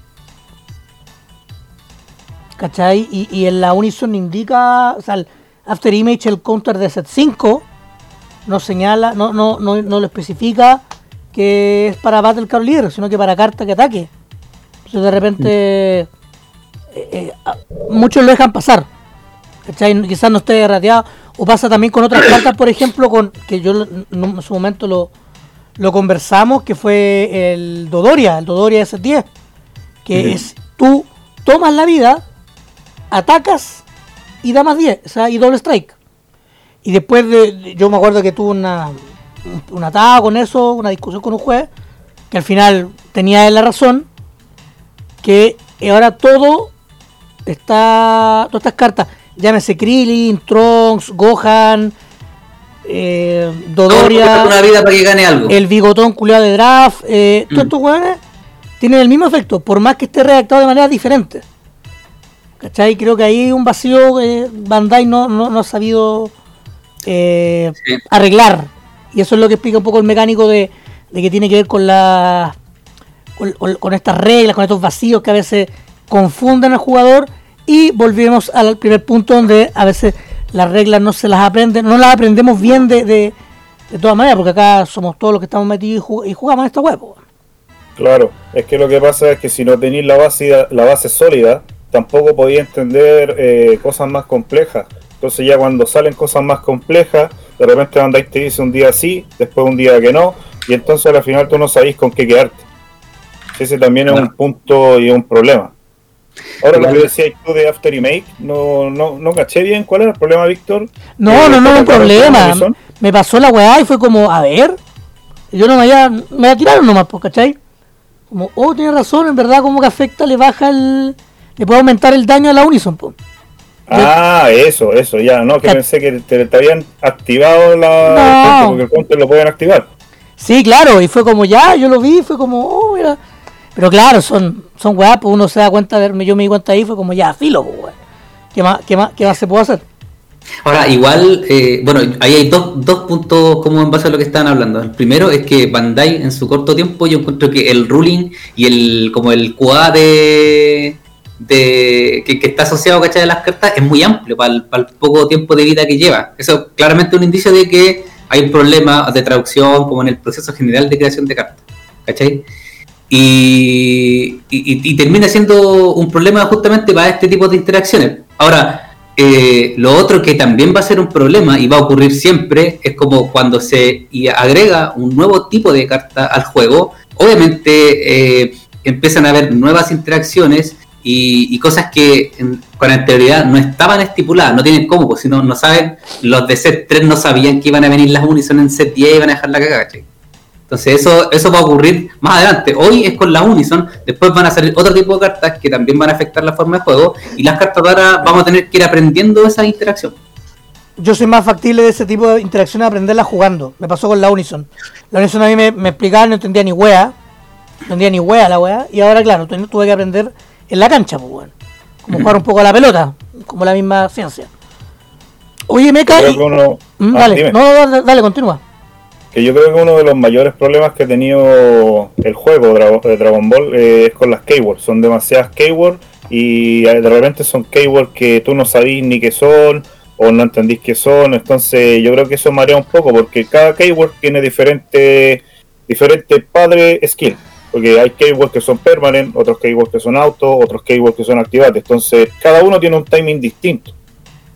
Speaker 1: ¿Cachai? Y, y en la Unison indica. O sea, el After Image, el counter de set 5. No señala, no, no, no, no lo especifica que es para Battle Card Leader, sino que para carta que ataque. Entonces de repente. eh, eh, muchos lo dejan pasar. ¿Cachai? Quizás no esté rateado. O pasa también con otras cartas, por ejemplo, con que yo en su momento lo, lo conversamos, que fue el Dodoria, el Dodoria S10. Que es tú tomas la vida, atacas y da más 10, o sea, y doble strike. Y después de, yo me acuerdo que tuve una, un, un atado con eso, una discusión con un juez, que al final tenía él la razón, que ahora todo está, todas estas cartas, llámese Krillin, Trunks, Gohan, eh, Dodoria,
Speaker 3: Una vida para que gane algo.
Speaker 1: el bigotón culiado de draft, eh, todos
Speaker 3: Mm.
Speaker 1: estos hueones tienen el mismo efecto, por más que esté redactado de manera diferente. ¿Cachai? Creo que ahí hay un vacío que Bandai no, no, no ha sabido eh,
Speaker 3: Sí.
Speaker 1: arreglar. Y eso es lo que explica un poco el mecánico de, de que tiene que ver con la con estas reglas, con estos vacíos que a veces confunden al jugador. Y volvemos al primer punto donde a veces las reglas no se las aprenden, no las aprendemos bien de, de, de todas maneras, porque acá somos todos los que estamos metidos y, ju- y jugamos en esta web.
Speaker 5: Claro, es que lo que pasa es que si no tenéis la base, la base sólida, tampoco podía entender eh, cosas más complejas. Entonces ya cuando salen cosas más complejas, de repente Bandai te dice un día sí, después un día que no, y entonces al final tú no sabéis con qué quedarte. Ese también es un punto y un problema. Ahora lo que decías tú de After Image, no, no, no caché bien cuál era el problema, Víctor.
Speaker 1: No,
Speaker 5: Eh,
Speaker 1: no, no,
Speaker 5: ¿para
Speaker 1: un problema. Me pasó la weá y fue como, a ver. Y Yo no me había, me la tiraron nomás, pues, ¿cachai? Como, oh, tiene razón, en verdad, como que afecta, le baja el. Le puede aumentar el daño a la Unison, pues.
Speaker 5: Ah, eso, eso, ya, no, que pensé que te, te habían activado la
Speaker 1: No.
Speaker 5: porque el counter lo pueden activar.
Speaker 1: Sí, claro, y fue como ya, yo lo vi, fue como, oh, mira. Pero claro, son, son weá, pues uno se da cuenta, de, yo me di cuenta ahí, fue como ya, filo, pues, weá. ¿Qué más, qué, más, ¿Qué más se puede hacer?
Speaker 3: Ahora, igual, eh, bueno, ahí hay dos, dos puntos como en base a lo que estaban hablando. El primero es que Bandai en su corto tiempo yo encuentro que el ruling y el como el QA de, de que, está asociado ¿cachai? a las cartas es muy amplio para el, poco tiempo de vida que lleva. Eso es claramente un indicio de que hay un problema de traducción como en el proceso general de creación de cartas. ¿Cachai? Y, y- termina siendo un problema justamente para este tipo de interacciones. Ahora, eh, lo otro que también va a ser un problema y va a ocurrir siempre es como cuando se agrega un nuevo tipo de carta al juego, obviamente eh, empiezan a haber nuevas interacciones y, cosas que en- con anterioridad no estaban estipuladas, no tienen cómo, pues si no, no saben, los de set 3 no sabían que iban a venir las Unison en set 10 y iban a dejar la cagada. Entonces eso, eso va a ocurrir más adelante. Hoy es con la Unison, después van a salir otro tipo de cartas que también van a afectar la forma de juego y las cartas ahora vamos a tener que ir aprendiendo esa interacción.
Speaker 1: Yo soy más factible de ese tipo de interacción aprenderla jugando. Me pasó con la Unison. La Unison a mí me, me explicaba, no entendía ni wea. No entendía ni wea la wea. Y ahora, claro, tu- tuve que aprender en la cancha, pues, weón. Como jugar un poco a la pelota. Como la misma ciencia. Oye, Meca. Y-
Speaker 5: uno,
Speaker 1: Mm,
Speaker 5: Ah,
Speaker 1: dale,
Speaker 5: dime.
Speaker 1: no, no, dale, dale, continúa.
Speaker 5: Que yo creo que uno de los mayores problemas que ha tenido el juego de Dragon Ball eh, es con las keywords. Son demasiadas keywords y eh, de repente son keywords que tú no sabís ni qué son o no entendís qué son. Entonces yo creo que eso marea un poco porque cada keyword tiene diferente, diferente padre skill. Porque hay keywords que son permanent, otros keywords que son auto, otros keywords que son activates. Entonces cada uno tiene un timing distinto.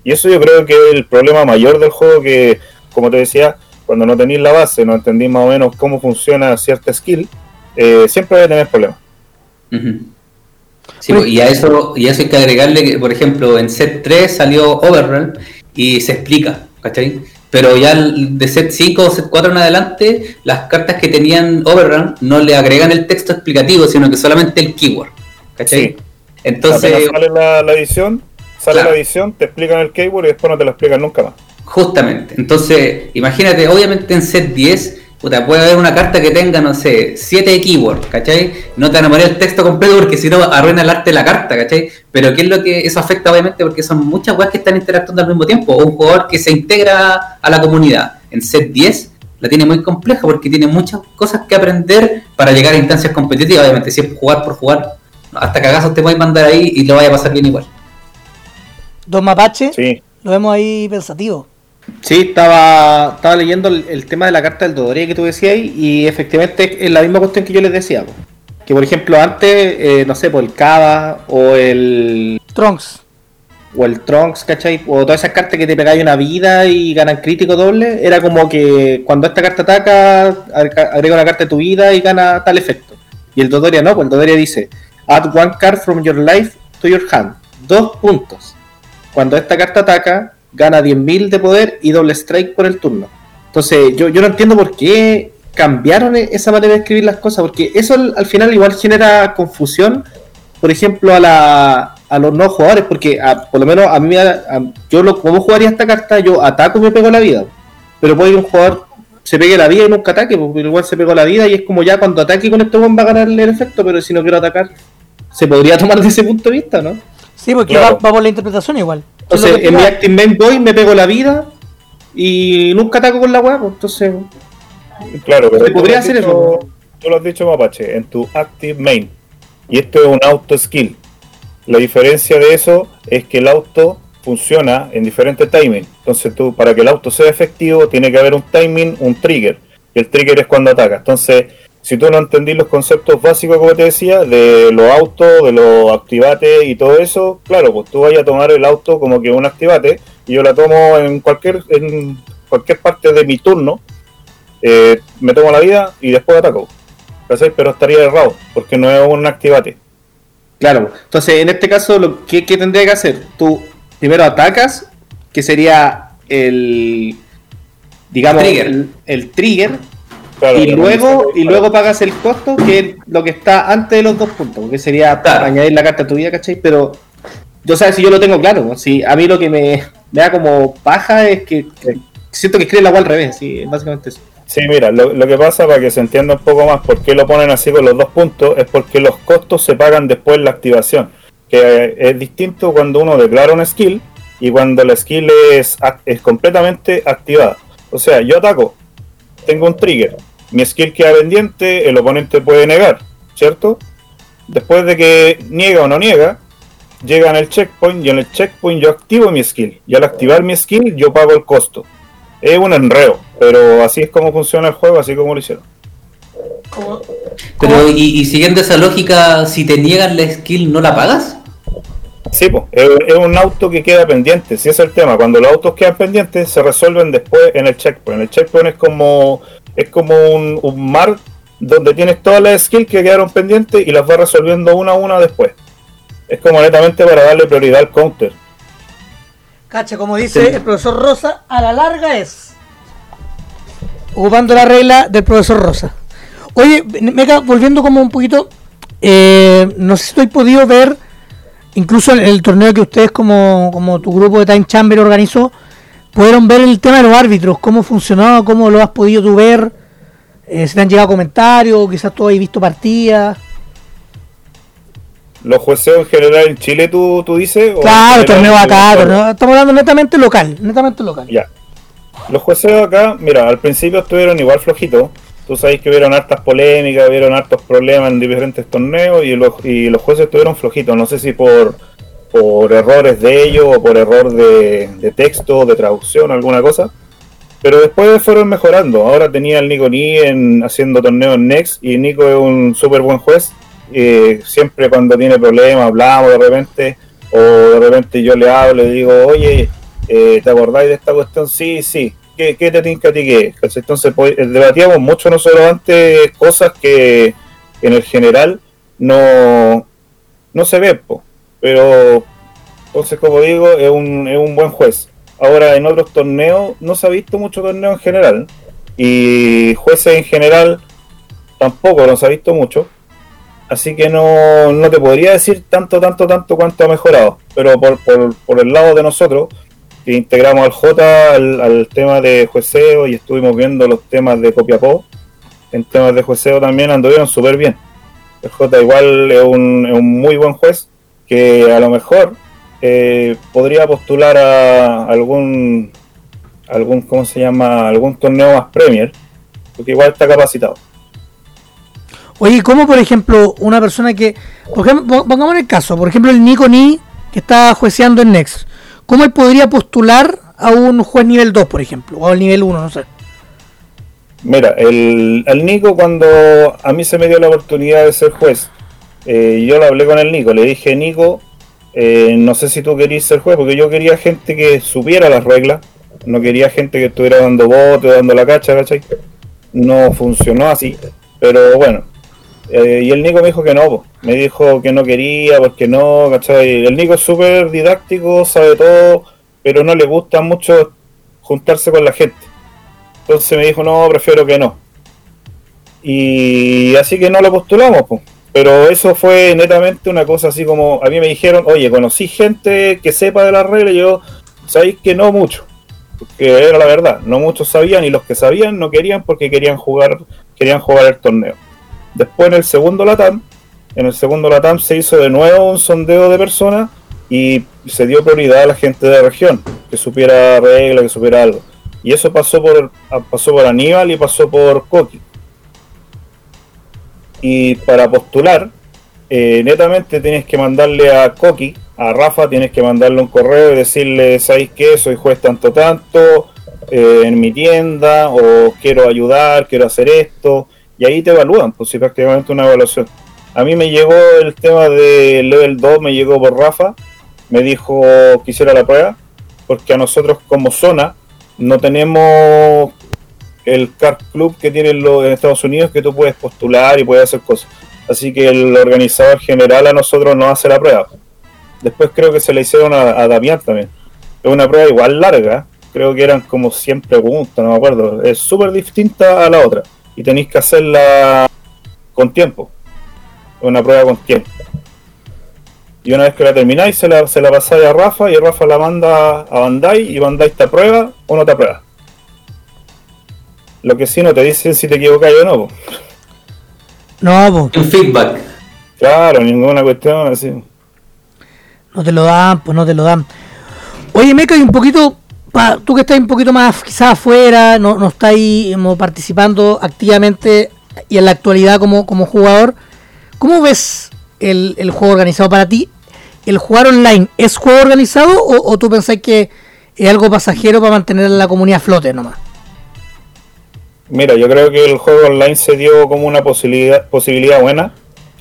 Speaker 5: Y eso yo creo que es el problema mayor del juego que, como te decía, cuando no tenéis la base, no entendís más o menos cómo funciona cierta skill, eh, siempre vais a tener problemas.
Speaker 3: Sí, pues, y a eso y a eso hay que agregarle que, por ejemplo, en set 3 salió Overrun y se explica, ¿cachai? Pero ya de set 5 o set 4 en adelante, las cartas que tenían Overrun no le agregan el texto explicativo, sino que solamente el keyword, ¿cachai?
Speaker 5: Sí.
Speaker 3: Entonces,
Speaker 5: Apenas sale la, la edición, sale
Speaker 3: Claro.
Speaker 5: la edición, te explican el keyword y después no te lo explican nunca más.
Speaker 3: Justamente. Entonces, imagínate, obviamente en set 10, puta, puede haber una carta que tenga, no sé, 7 keywords, ¿cachai? No te van a poner el texto completo porque si no arruina el arte de la carta, ¿cachai? Pero ¿qué es lo que eso afecta obviamente? Porque son muchas weas que están interactuando al mismo tiempo. O un jugador que se integra a la comunidad. En set 10 la tiene muy compleja porque tiene muchas cosas que aprender para llegar a instancias competitivas, obviamente, si es jugar por jugar. Hasta cagazos te puedes mandar ahí y lo vaya a pasar bien igual.
Speaker 1: Don Mapache,
Speaker 5: Sí,
Speaker 1: lo vemos ahí pensativo.
Speaker 4: Sí, estaba, estaba leyendo el, el tema de la carta del Dodoria que tú decías ahí, y efectivamente es la misma cuestión que yo les decía. po. Que por ejemplo antes, eh, no sé, por el Cava o el,
Speaker 1: Trunks.
Speaker 4: o el Trunks, ¿cachai? O todas esas cartas que te pegáis una vida y ganan crítico doble, era como que cuando esta carta ataca, ag- agrega una carta de tu vida y gana tal efecto. Y el Dodoria no, pues el Dodoria dice, add one card from your life to your hand. Dos puntos. Cuando esta carta ataca, gana 10.000 de poder y doble strike por el turno. Entonces, yo, yo no entiendo por qué cambiaron e- esa manera de escribir las cosas, porque eso al, al final igual genera confusión, por ejemplo, a, la, a los no jugadores, porque a- por lo menos a mí, a- yo lo, como jugaría esta carta, yo ataco y me pego la vida, pero puede que un jugador se pegue la vida y nunca ataque, porque igual se pegó la vida y es como ya cuando ataque con este buen va a ganarle el efecto, pero si no quiero atacar, se podría tomar desde ese punto de vista, ¿no?
Speaker 1: Sí, porque
Speaker 5: Claro.
Speaker 1: va, va por la interpretación igual.
Speaker 4: Entonces, en mi. Active Main voy, me pego la vida y nunca ataco con la weá, pues, entonces.
Speaker 5: claro, pero
Speaker 4: Se
Speaker 5: tú
Speaker 4: podría
Speaker 5: lo has
Speaker 4: hacer
Speaker 5: dicho-
Speaker 4: eso.
Speaker 5: Tú lo has dicho, Mapache, en tu Active Main. Y esto es un auto skill. La diferencia de eso es que el auto funciona en diferentes timing. Entonces tú, para que el auto sea efectivo, tiene que haber un timing, un trigger. Y el trigger es cuando ataca. Entonces, si tú no entendís los conceptos básicos, como te decía, de los autos, de los activates y todo eso, claro, pues tú vayas a tomar el auto como que un activate y yo la tomo en cualquier, en cualquier parte de mi turno, eh, me tomo la vida y después ataco. Pero estaría errado, porque no es un activate.
Speaker 4: Claro, entonces en este caso, lo que, que tendría que hacer? Tú primero atacas, que sería el. Digamos,
Speaker 3: Trigger.
Speaker 4: El, el trigger,
Speaker 5: Claro,
Speaker 4: y luego y luego pagas el costo, que es lo que está antes de los dos puntos, que sería
Speaker 3: Claro.
Speaker 4: añadir la carta a tu vida, ¿cachai? Pero yo sabes si yo lo tengo claro, ¿no? si a mí lo que me, me da como paja es que, que siento que escribe la agua al revés, sí, básicamente eso.
Speaker 5: Sí, mira, lo, lo que pasa para que se entienda un poco más por qué lo ponen así con los dos puntos es porque los costos se pagan después de la activación. Que eh, es distinto cuando uno declara una skill y cuando la skill es, es completamente activada. O sea, yo ataco, tengo un trigger, mi skill queda pendiente, el oponente puede negar, ¿cierto? Después de que niega o no niega, llega en el checkpoint y en el checkpoint yo activo mi skill. Y al activar mi skill yo pago el costo. Es un enreo, pero así es como funciona el juego, así como lo hicieron.
Speaker 1: Como-
Speaker 3: Pero, y, y siguiendo esa lógica, si te niegan la skill, ¿no la pagas?
Speaker 5: Sí, pues, es, es un auto que queda pendiente, si es el tema. Cuando los autos quedan pendientes, se resuelven después en el checkpoint. El checkpoint es como, es como un, un mar donde tienes todas las skills que quedaron pendientes y las vas resolviendo una a una después. Es como netamente para darle prioridad al counter.
Speaker 1: Cacha, como dice el profesor Rosa, a la larga es. Ocupando la regla del profesor Rosa. Oye, Meca, volviendo como un poquito, eh, no sé si tú has podido ver, incluso el, el torneo que ustedes como, como tu grupo de Time Chamber organizó, pudieron ver el tema de los árbitros, cómo funcionaba, cómo lo has podido tú ver, eh, si te han llegado comentarios, quizás tú has visto partidas.
Speaker 5: Los jueceos en general en Chile, tú, tú dices.
Speaker 1: Claro, torneo acá, torneo- estamos hablando netamente local, netamente local.
Speaker 5: Ya. Los jueceos acá, mira, al principio estuvieron igual flojitos. Tú sabes que hubieron hartas polémicas, hubieron hartos problemas en diferentes torneos y los, y los jueces estuvieron flojitos. No sé si por, por errores de ellos o por error de, texto, de traducción, alguna cosa. Pero después fueron mejorando. Ahora tenía el Nico Ni en, haciendo torneos Next y Nico es un súper buen juez. Eh, siempre cuando tiene problemas hablamos de repente o de repente yo le hablo y digo, oye, eh, ¿te acordáis de esta cuestión? Sí, sí. ¿Qué, qué te tinca a ti qué? es? Entonces pues, eh, debatíamos mucho nosotros antes cosas que en el general no, no se ven, po. Pero entonces como digo, es un, es un buen juez. Ahora en otros torneos no se ha visto mucho torneo en general y jueces en general tampoco no se ha visto mucho. Así que no, no te podría decir tanto, tanto, tanto cuánto ha mejorado. Pero por, por, por el lado de nosotros, que integramos al J al, al tema de jueceo y estuvimos viendo los temas de Copiapó, en temas de jueceo también anduvieron súper bien. El J igual es un, es un muy buen juez que a lo mejor eh, podría postular a algún, algún, ¿cómo se llama? Algún torneo más Premier, porque igual está capacitado.
Speaker 1: Oye, ¿cómo por ejemplo una persona que, por ejemplo, pongamos el caso, por ejemplo el Nico Ni que está jueceando en Next, ¿cómo él podría postular a un juez nivel 2, por ejemplo, o al nivel 1, no sé?
Speaker 5: Mira, el, el Nico cuando a mí se me dio la oportunidad de ser juez, eh, yo lo hablé con el Nico, le dije, Nico, eh, no sé si tú querías ser juez, porque yo quería gente que supiera las reglas, no quería gente que estuviera dando bote, dando la cacha, ¿cachai? No funcionó así, pero bueno. Eh, y el Nico me dijo que no, me dijo que no quería, porque no, ¿cachai? El Nico es súper didáctico, sabe todo, pero no le gusta mucho juntarse con la gente. Entonces me dijo, no, prefiero que no. Y así que no lo postulamos, pues. Pero eso fue netamente una cosa así como, a mí me dijeron, oye, conocí gente que sepa de las reglas, y yo, sabéis que no mucho. Porque era la verdad, no muchos sabían y los que sabían no querían porque querían jugar, querían jugar el torneo. Después en el segundo Latam, en el segundo Latam se hizo de nuevo un sondeo de personas y se dio prioridad a la gente de la región, que supiera reglas, que supiera algo. Y eso pasó por, pasó por Aníbal y pasó por Coqui. Y para postular, eh, netamente tienes que mandarle a Coqui, a Rafa, tienes que mandarle un correo y decirle, ¿sabéis qué? Soy juez tanto tanto, eh, en mi tienda, o quiero ayudar, quiero hacer esto, y ahí te evalúan, pues sí, prácticamente una evaluación. A mí me llegó el tema de level 2, me llegó por Rafa, me dijo que hiciera la prueba, porque a nosotros como zona no tenemos el car club que tienen los en Estados Unidos que tú puedes postular y puedes hacer cosas. Así que el organizador general a nosotros nos hace la prueba. Después creo que se le hicieron a, a Damián también. Es una prueba igual larga, creo que eran como 100 preguntas, no me acuerdo. Es súper distinta a la otra y tenéis que hacerla con tiempo. Es una prueba con tiempo. Y una vez que la termináis, se la, se la pasáis a Rafa y Rafa la manda a Bandai y Bandai te aprueba o no te aprueba. Lo que sí no te dicen si te equivocas o no. po.
Speaker 1: No, pues,
Speaker 3: Un feedback.
Speaker 5: Claro, ninguna cuestión así.
Speaker 1: no te lo dan, pues no te lo dan. Oye, Meca, y un poquito, pa- tú que estás un poquito más quizás afuera, no, no estás ahí como, participando activamente y en la actualidad como, como jugador, ¿cómo ves el, el juego organizado para ti? ¿El jugar online es juego organizado o, o tú pensás que es algo pasajero para mantener la comunidad a flote nomás?
Speaker 5: Mira, yo creo que el juego online se dio como una posibilidad, posibilidad buena.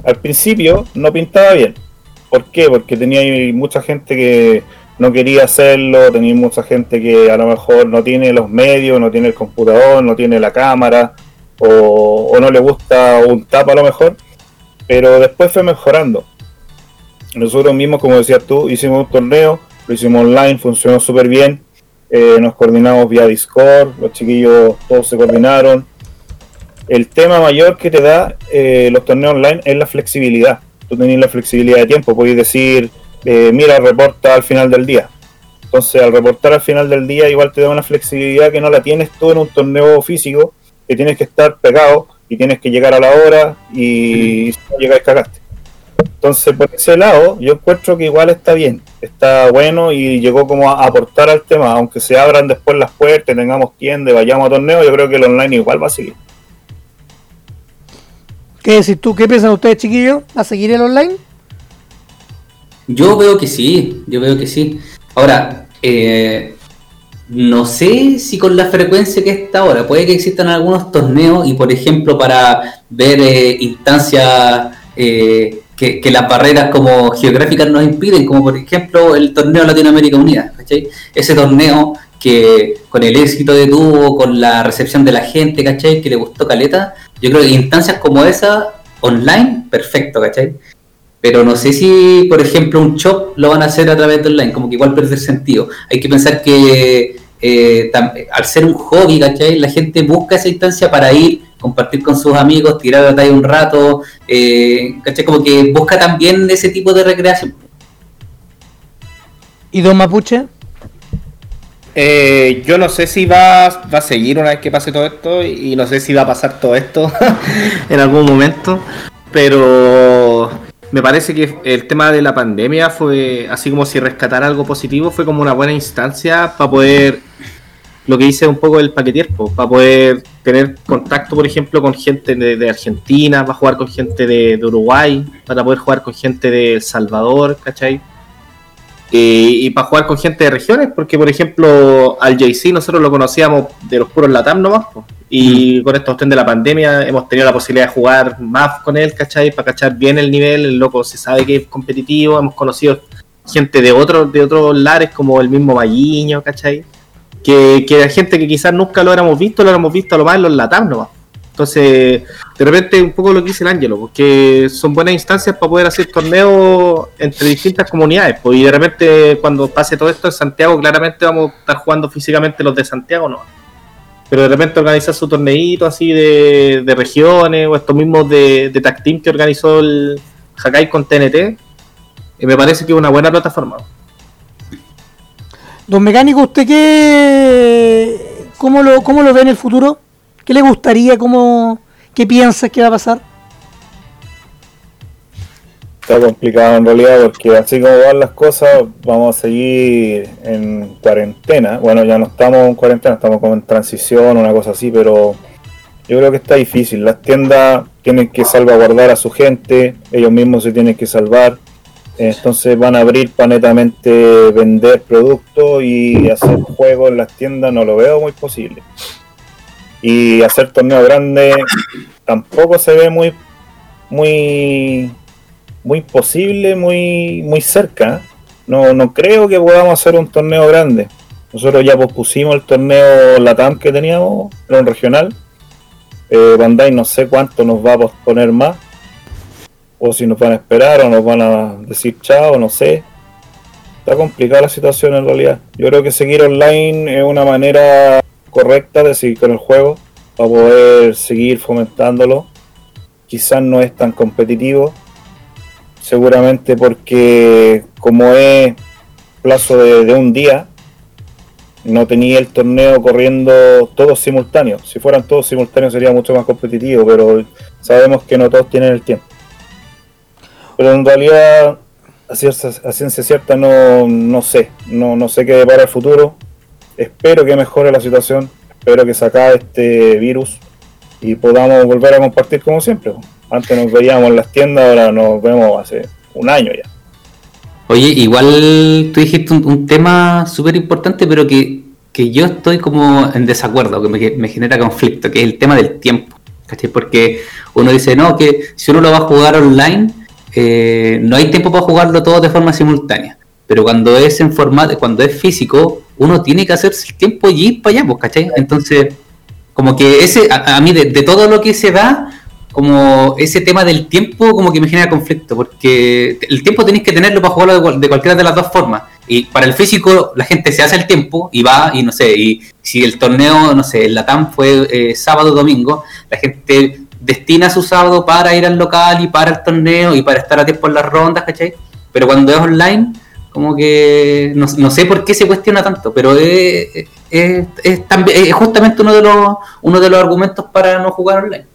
Speaker 5: Al principio no pintaba bien. ¿Por qué? Porque tenía mucha gente que no quería hacerlo, tenía mucha gente que a lo mejor no tiene los medios, no tiene el computador, no tiene la cámara, o, o no le gusta un tap a lo mejor. Pero después fue mejorando. Nosotros mismos, como decías tú, hicimos un torneo, lo hicimos online, funcionó súper bien. Eh, nos coordinamos vía Discord, los chiquillos todos se coordinaron. el tema mayor que te da eh, los torneos online es la flexibilidad. Tú tenés la flexibilidad de tiempo, podéis decir, eh, mira, reporta al final del día. Entonces, al reportar al final del día, igual te da una flexibilidad que no la tienes tú en un torneo físico, que tienes que estar pegado y tienes que llegar a la hora y si no llegáis cagaste. Entonces, por ese lado, yo encuentro que igual está bien, está bueno y llegó como a aportar al tema, aunque se abran después las puertas, tengamos tiendas, vayamos a torneos, yo creo que el online igual va a seguir.
Speaker 1: ¿Qué decís tú? ¿Qué piensan ustedes, chiquillos? ¿Va a seguir el online?
Speaker 3: Yo veo que sí, yo veo que sí. Ahora, eh, no sé si con la frecuencia que está ahora, puede que existan algunos torneos y por ejemplo para ver eh, instancias eh, que, las barreras como geográficas nos impiden, como por ejemplo el torneo Latinoamérica Unida, ¿cachai? Ese torneo que con el éxito de tuvo, con la recepción de la gente, ¿cachai? Que le gustó Caleta, yo creo que instancias como esa, online, perfecto, ¿cachai? Pero no sé si, por ejemplo, un shop lo van a hacer a través de online, como que igual pierde sentido. Hay que pensar que eh, al ser un hobby, ¿cachai? La gente busca esa instancia para ir, compartir con sus amigos, tirar la talla un rato, eh, ¿cachai? Como que busca también ese tipo de recreación.
Speaker 1: ¿Y Don Mapuche?
Speaker 4: Eh, yo no sé si va, va a seguir una vez que pase todo esto y no sé si va a pasar todo esto en algún momento, pero me parece que el tema de la pandemia fue, así como si rescatar algo positivo, fue como una buena instancia para poder, lo que hice un poco el paquetier, para poder tener contacto, por ejemplo, con gente de, de Argentina, para jugar con gente de, de Uruguay, para poder jugar con gente de El Salvador, ¿cachai? Y, y para jugar con gente de regiones, porque por ejemplo al JC nosotros lo conocíamos de los puros Latam nomás, y con esta cuestión de la pandemia hemos tenido la posibilidad de jugar más con él, ¿cachai? Para cachar bien el nivel, el loco se sabe que es competitivo, hemos conocido gente de otros de otros lares como el mismo Malliño, ¿cachai? Que, que gente que quizás nunca lo éramos visto, lo éramos visto a lo más en los Latam nomás. Entonces, de repente, un poco lo que dice el Ángelo, porque son buenas instancias para poder hacer torneos entre distintas comunidades. Pues, y de repente, cuando pase todo esto en Santiago, claramente vamos a estar jugando físicamente los de Santiago, no. Pero de repente organizar su torneito así de, regiones, o estos mismos de, de Tag Team que organizó el Hakai con TNT, eh, me parece que es una buena plataforma.
Speaker 1: Don Mecánico, ¿usted qué, cómo lo, cómo lo ve en el futuro? ¿Qué le gustaría? ¿Cómo, ¿Qué piensa que va a pasar?
Speaker 5: Está complicado en realidad porque así como van las cosas, vamos a seguir en cuarentena. Bueno, ya no estamos en cuarentena, estamos como en transición, una cosa así, pero yo creo que está difícil. Las tiendas tienen que salvaguardar a su gente, ellos mismos se tienen que salvar. Entonces van a abrir para netamente vender productos y hacer juegos en las tiendas, no lo veo muy posible. Y hacer torneos grandes tampoco se ve muy, muy muy posible, muy, muy cerca. No, no creo que podamos hacer un torneo grande. Nosotros ya pospusimos el torneo Latam que teníamos, era un regional. Eh, Bandai no sé cuánto nos va a posponer más. O si nos van a esperar o nos van a decir chao, no sé. Está complicada la situación en realidad. Yo creo que seguir online es una manera correcta de seguir con el juego para poder seguir fomentándolo. Quizás no es tan competitivo, seguramente porque como es plazo de, de un día, no tenía el torneo corriendo todos simultáneos. Si fueran todos simultáneos sería mucho más competitivo, pero sabemos que no todos tienen el tiempo. Pero en realidad, a, ciencia cierta, no, no sé. No, no sé qué depara el futuro. Espero que mejore la situación. Espero que se acabe este virus y podamos volver a compartir como siempre. Antes nos veíamos en las tiendas, ahora nos vemos hace un año ya.
Speaker 3: Oye, igual tú dijiste un, un tema súper importante, pero que, que yo estoy como en desacuerdo, que me, me genera conflicto, que es el tema del tiempo. ¿cachai? Porque uno dice, no, que si uno lo va a jugar online, eh, no hay tiempo para jugarlo todo de forma simultánea. Pero cuando es en formato, cuando es físico, uno tiene que hacerse el tiempo y para allá, pues, ¿cachai? Entonces, como que ese, a, a mí de, todo lo que se da, como ese tema del tiempo como que me genera conflicto, porque el tiempo tenéis que tenerlo para jugarlo de, de cualquiera de las dos formas. Y para el físico, la gente se hace el tiempo y va, y no sé, y si el torneo, no sé, el Latam fue eh, sábado domingo, la gente destina su sábado para ir al local y para el torneo y para estar a tiempo en las rondas, ¿cachai? Pero cuando es online, como que no, no sé por qué se cuestiona tanto, pero es, es, es es justamente uno de los uno de los argumentos para no jugar online.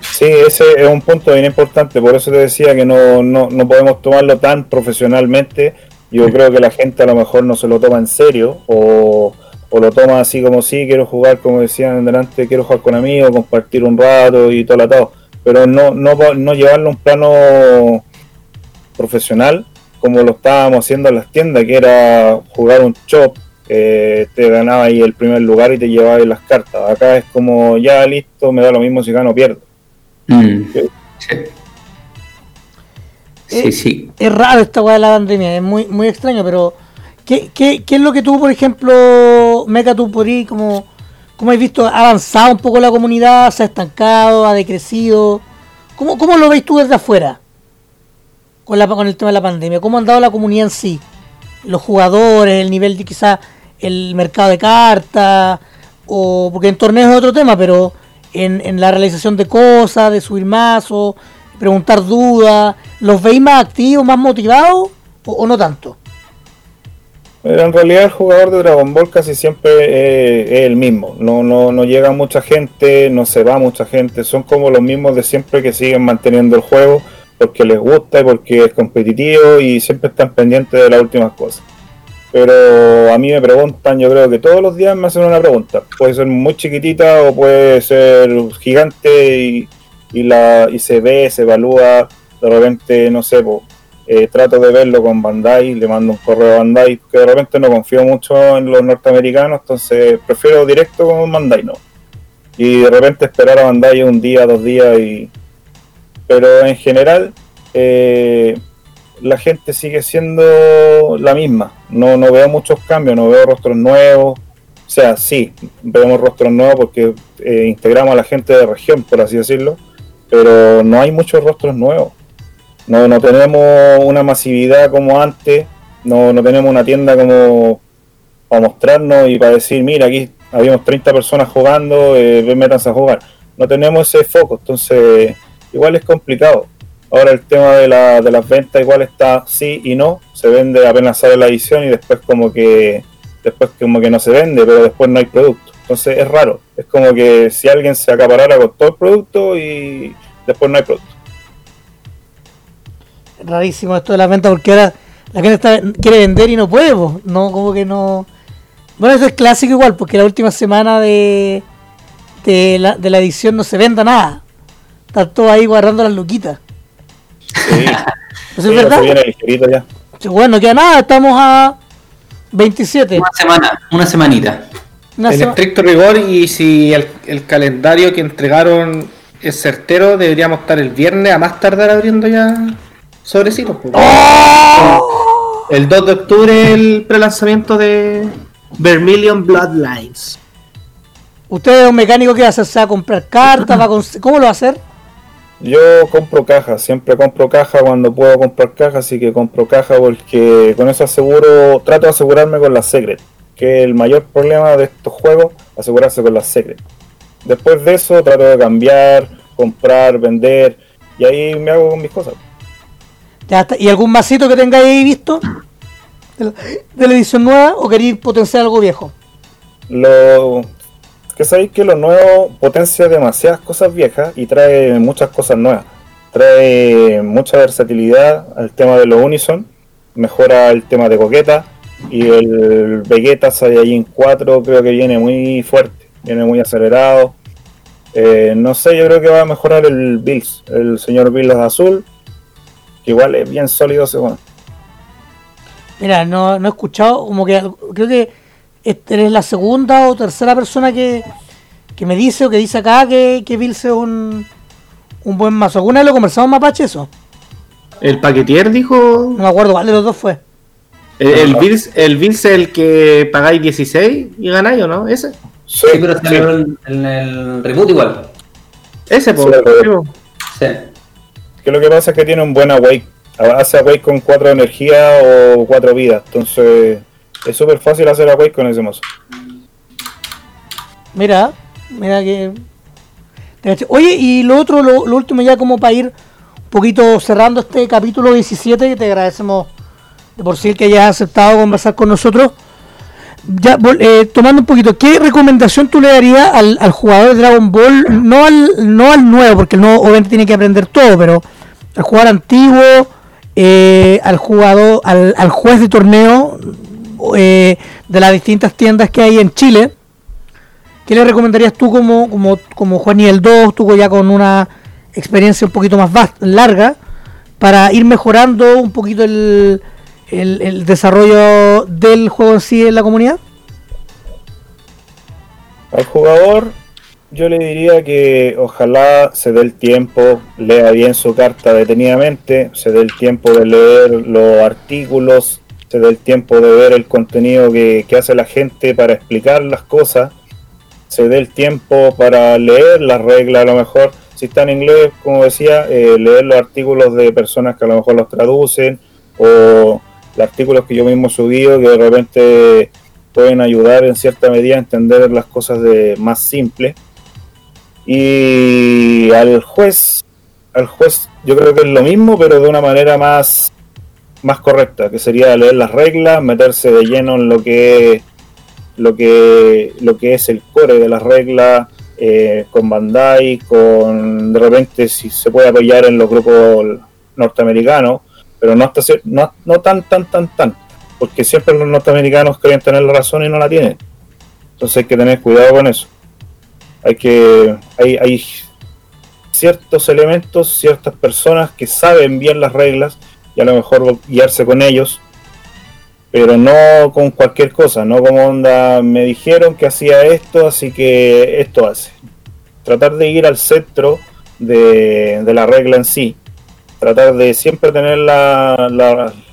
Speaker 5: Sí, ese es un punto bien importante, por eso te decía que no, no, no podemos tomarlo tan profesionalmente. Yo creo que la gente a lo mejor no se lo toma en serio o, o lo toma así como sí, quiero jugar, como decían delante, quiero jugar con amigos, compartir un rato y todo atado. Pero no, no, no llevarlo a un plano profesional como lo estábamos haciendo en las tiendas, que era jugar un chop, eh, te ganaba ahí el primer lugar y te llevaba ahí las cartas. Acá es como, ya listo, me da lo mismo si gano o pierdo.
Speaker 3: Mm.
Speaker 5: Sí.
Speaker 3: Sí. Sí, sí.
Speaker 1: Es raro esta weá de la pandemia, es muy, muy extraño, pero ¿qué, qué, qué es lo que tú, por ejemplo, Meca, tú por como, como has visto, ha avanzado un poco la comunidad, se ha estancado, ha decrecido? ¿Cómo, cómo lo veis tú desde afuera con, la, con el tema de la pandemia? ¿Cómo ha andado la comunidad en sí? Los jugadores, el nivel de quizás el mercado de cartas, o porque en torneos es otro tema, pero en, la realización de cosas, de subir mazos, preguntar dudas, ¿los veis más activos, más motivados o no tanto?
Speaker 5: En realidad el jugador de Dragon Ball casi siempre eh, es el mismo. No, no, no llega mucha gente, no se va mucha gente. Son como los mismos de siempre que siguen manteniendo el juego porque les gusta y porque es competitivo y siempre están pendientes de las últimas cosas. Pero a mí me preguntan, yo creo que todos los días me hacen una pregunta. Puede ser muy chiquitita o puede ser gigante y, y la, y se ve, se evalúa. De repente, no sé, po, eh, trato de verlo con Bandai, le mando un correo a Bandai, que de repente no confío mucho en los norteamericanos, entonces prefiero directo con Bandai, no. Y de repente esperar a Bandai un día, dos días, y pero en general eh, la gente sigue siendo la misma. No, no veo muchos cambios, no veo rostros nuevos. O sea, sí, vemos rostros nuevos porque eh, integramos a la gente de región, por así decirlo, pero no hay muchos rostros nuevos. No, no tenemos una masividad como antes, no, no tenemos una tienda como para mostrarnos y para decir, mira, aquí habíamos 30 personas jugando, eh, ven, métanse a jugar. No tenemos ese foco, entonces igual es complicado. Ahora el tema de, la, de las ventas igual está sí y no, se vende apenas sale la edición y después como que después como que no se vende, pero después no hay producto. Entonces es raro, es como que si alguien se acaparara con todo el producto y después no hay producto.
Speaker 1: Rarísimo esto de la venta porque ahora la gente está- quiere vender y no puede, po. no, como que no. Bueno, eso es clásico igual, porque la última semana de, de, la, de la edición no se venda nada. Está todo ahí guardando las luquitas.
Speaker 5: Sí,
Speaker 1: ¿Eso
Speaker 5: sí,
Speaker 1: es verdad?
Speaker 5: ya.
Speaker 1: Sí, Bueno, no queda nada, estamos a 27.
Speaker 3: Una semana, una semanita.
Speaker 1: Una
Speaker 4: en
Speaker 1: sema-
Speaker 4: estricto rigor, y si el, el calendario que entregaron es certero, deberíamos estar el viernes a más tardar abriendo ya sobrecitos. pues. El 2 de octubre el prelanzamiento de Vermilion Bloodlines.
Speaker 1: ¿Usted es un mecánico que va a hacer? ¿Se va a comprar cartas? ¿Va a ¿Cómo lo va a hacer?
Speaker 5: Yo compro caja, siempre compro caja cuando puedo comprar caja, así que compro caja porque con eso aseguro, trato de asegurarme con las secret, que es el mayor problema de estos juegos, asegurarse con las secret. Después de eso trato de cambiar, comprar, vender y ahí me hago con mis cosas.
Speaker 1: ¿Y algún masito que tengáis ahí visto? De la, edición nueva o queréis potenciar algo viejo?
Speaker 5: Lo que sabéis que lo nuevo potencia demasiadas cosas viejas y trae muchas cosas nuevas. Trae mucha versatilidad al tema de los Unison, mejora el tema de coqueta y el Vegeta Saiyajin 4 creo que viene muy fuerte, viene muy acelerado. Eh, no sé, yo creo que va a mejorar el Bills, el señor Bills azul, igual es bien sólido según.
Speaker 1: Mira, no, no he escuchado, como que creo que eres la segunda o tercera persona que, que me dice o que dice acá que, que Bills es un, un buen mazo. ¿Alguna vez lo conversamos Mapache eso?
Speaker 4: El paquetier dijo.
Speaker 1: No me acuerdo cuál de los dos fue.
Speaker 4: El, el Bills, el Bills es el que pagáis 16 y ganáis, ¿o no? Ese.
Speaker 5: Sí,
Speaker 3: Sí, pero
Speaker 5: sí.
Speaker 3: salió en, en el reboot igual.
Speaker 4: Ese, po.
Speaker 5: Sí,
Speaker 4: Sí.
Speaker 3: Sí.
Speaker 5: Que lo que pasa es que tiene un buen awake, hace Awake con cuatro energía o cuatro vidas. Entonces es súper fácil hacer Awake con ese mazo.
Speaker 1: Mira, mira que. Oye, y lo otro, lo, último, ya como para ir un poquito cerrando este capítulo 17, que te agradecemos de por sí que hayas aceptado conversar con nosotros. Ya, eh, tomando un poquito, ¿qué recomendación tú le darías al, al, jugador de Dragon Ball? No al, no al nuevo, porque el nuevo obviamente tiene que aprender todo, pero al jugador antiguo, eh, al jugador, al, al, juez de torneo eh, de las distintas tiendas que hay en Chile ¿Qué le recomendarías tú como, como, como Juan Nivel 2, tú ya con una experiencia un poquito más larga, para ir mejorando un poquito el, el, desarrollo del juego en sí en la comunidad?
Speaker 5: Al jugador yo le diría que ojalá se dé el tiempo, lea bien su carta detenidamente, se dé el tiempo de leer los artículos, se dé el tiempo de ver el contenido que, hace la gente para explicar las cosas se dé el tiempo para leer las reglas, a lo mejor, si está en inglés, como decía, eh, leer los artículos de personas que a lo mejor los traducen, o los artículos que yo mismo he subido, que de repente pueden ayudar en cierta medida a entender las cosas de más simple. Y al juez, al juez yo creo que es lo mismo, pero de una manera más, más correcta, que sería leer las reglas, meterse de lleno en lo que lo que, lo que es el core de las reglas eh, con Bandai, con de repente si se puede apoyar en los grupos norteamericanos, pero no, hasta, no, no tan, tan, tan, tan, porque siempre los norteamericanos creen tener la razón y no la tienen. Entonces hay que tener cuidado con eso. Hay que, hay, hay ciertos elementos, ciertas personas que saben bien las reglas y a lo mejor guiarse con ellos pero no con cualquier cosa, no como onda, me dijeron que hacía esto, así que esto hace. Tratar de ir al centro de, la regla en sí, tratar de siempre tener la,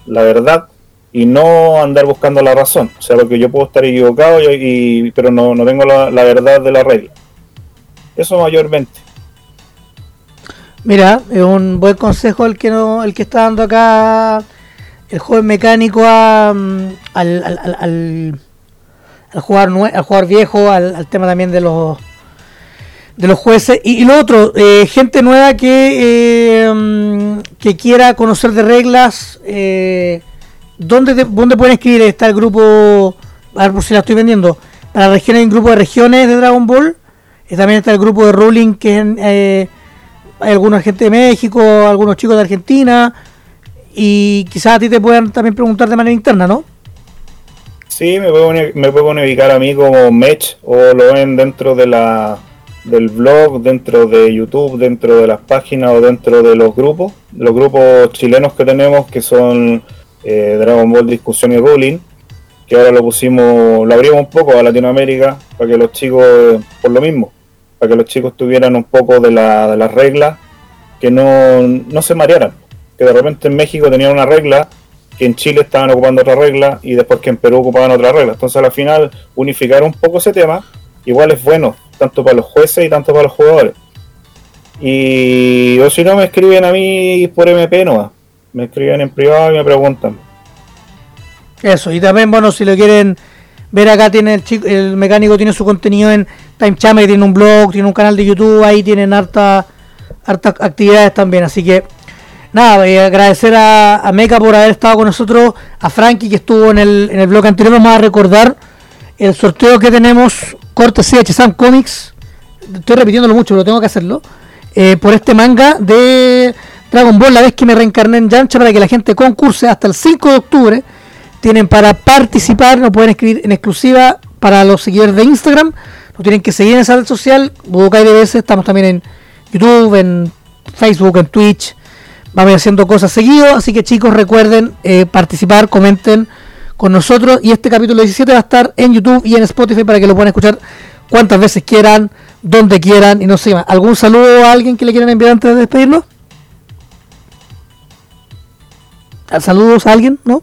Speaker 5: la, verdad y no andar buscando la razón. O sea, porque yo puedo estar equivocado, y, pero no, no tengo la, verdad de la regla. Eso mayormente.
Speaker 1: Mira, es un buen consejo el que no, el que está dando acá el joven mecánico mm, al, al, al, al, al jugador viejo, al, tema también de los de los jueces. Y, lo otro eh, gente nueva que eh, mm, que quiera conocer de reglas eh, ¿dónde, dónde pueden escribir está el grupo a ver por si la estoy vendiendo. Para regiones hay un grupo de regiones de Dragon Ball y también está el grupo de ruling que es hay alguna gente de México algunos chicos de Argentina y quizás a ti te puedan también preguntar de manera interna, ¿no?
Speaker 5: Sí, me pueden, me ubicar a mí como Mech o lo ven dentro de la del blog, dentro de YouTube, dentro de las páginas o dentro de los grupos, los grupos chilenos que tenemos que son eh, Dragon Ball Discusión y Ruling, que ahora lo pusimos, lo abrimos un poco a Latinoamérica para que los chicos, por lo mismo, para que los chicos tuvieran un poco de, la, de las reglas, que no, no se marearan que de repente en México tenían una regla, que en Chile estaban ocupando otra regla y después que en Perú ocupaban otra regla. Entonces al final unificar un poco ese tema igual es bueno, tanto para los jueces y tanto para los jugadores. Y o si no me escriben a mí por MP no, me escriben en privado y me preguntan.
Speaker 1: Eso, y también bueno, si lo quieren ver acá tiene el, chico, el mecánico tiene su contenido en Time Chame, tiene un blog, tiene un canal de YouTube, ahí tienen harta hartas actividades también, así que nada, agradecer a, a Meca por haber estado con nosotros, a Frankie que estuvo en el, en el blog anterior, vamos a recordar el sorteo que tenemos, cortesía de Sam Comics, estoy repitiéndolo mucho, pero tengo que hacerlo, eh, por este manga de Dragon Ball, la vez que me reencarné en Yamcha, para que la gente concurse hasta el 5 de octubre, tienen para participar, nos pueden escribir en exclusiva para los seguidores de Instagram, nos tienen que seguir en esa red social, Budokai DBS, estamos también en YouTube, en Facebook, en Twitch, vamos haciendo cosas seguido, así que chicos recuerden eh, participar, comenten con nosotros y este capítulo 17 va a estar en YouTube y en Spotify para que lo puedan escuchar cuantas veces quieran, donde quieran y no sé más. ¿Algún saludo a alguien que le quieran enviar antes de despedirnos? ¿Saludos a alguien? ¿No?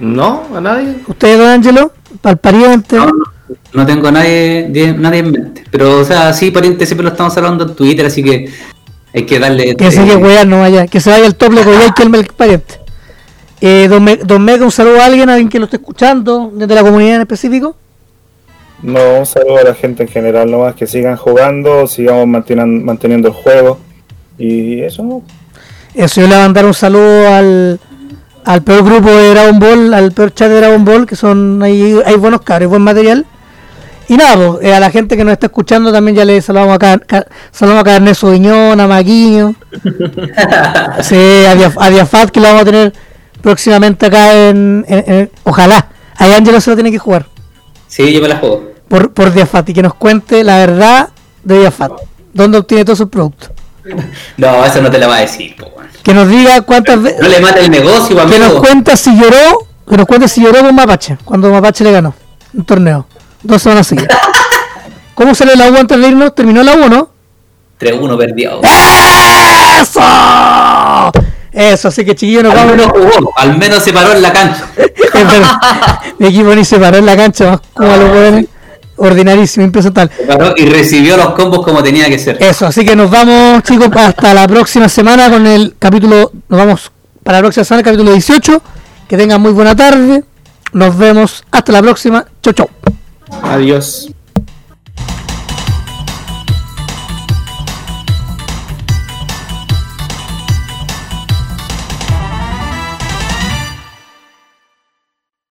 Speaker 4: No, a nadie.
Speaker 1: ¿Usted, don Angelo? ¿Para el pariente?
Speaker 3: No, no tengo nadie, nadie en mente. Pero, o sea, sí, pariente siempre lo estamos hablando en Twitter, así que Hay que darle.
Speaker 1: Que se que weá no vaya, que se vaya el top y que el pariente. Eh, don, Me- don Mega, un saludo a alguien, a alguien que lo esté escuchando, desde la comunidad en específico.
Speaker 5: No, un saludo a la gente en general nomás, que sigan jugando, sigamos manteniendo, manteniendo el juego. Y eso, ¿no?
Speaker 1: Eso, yo le voy a mandar un saludo al, al peor grupo de Dragon Ball, al peor chat de Dragon Ball, que son ahí, hay buenos cabros, buen material. Y nada, pues, eh, a la gente que nos está escuchando también ya le saludamos a, Car- Car- saludamos a Carnes Viñón, a Maquiño, sí, a, Diaf- a Diafat, que lo vamos a tener próximamente acá en, en- en- Ojalá, ahí Ángelo se lo tiene que jugar
Speaker 3: Sí, yo me la juego.
Speaker 1: por, por Diafat y que nos cuente la verdad de Diafat, dónde obtiene todos sus productos.
Speaker 3: No, eso no te la va a decir, po.
Speaker 1: Que nos diga cuántas veces...
Speaker 3: No le mate el negocio,
Speaker 1: que nos
Speaker 3: amigo.
Speaker 1: cuenta si lloró, que nos cuente si lloró con Mapache, cuando Mapache le ganó un torneo, dos semanas seguidas. ¿Cómo salió la U antes de irnos? Terminó la U, ¿no?
Speaker 3: 3-1 perdido.
Speaker 1: ¡Eso! Eso, así que chiquillos, nos
Speaker 3: Al
Speaker 1: vamos.
Speaker 3: menos jugó, al menos se paró en la cancha.
Speaker 1: Es verdad. Mi equipo ni se paró en la cancha, más como a los jóvenes. Ordinarísimo, impresentable.
Speaker 3: Se paró y recibió los combos como tenía que ser.
Speaker 1: Eso, así que nos vamos, chicos, hasta la próxima semana con el capítulo. Nos vamos para la próxima semana, el capítulo 18. Que tengan muy buena tarde. Nos vemos hasta la próxima. Chau, chau.
Speaker 4: Adiós.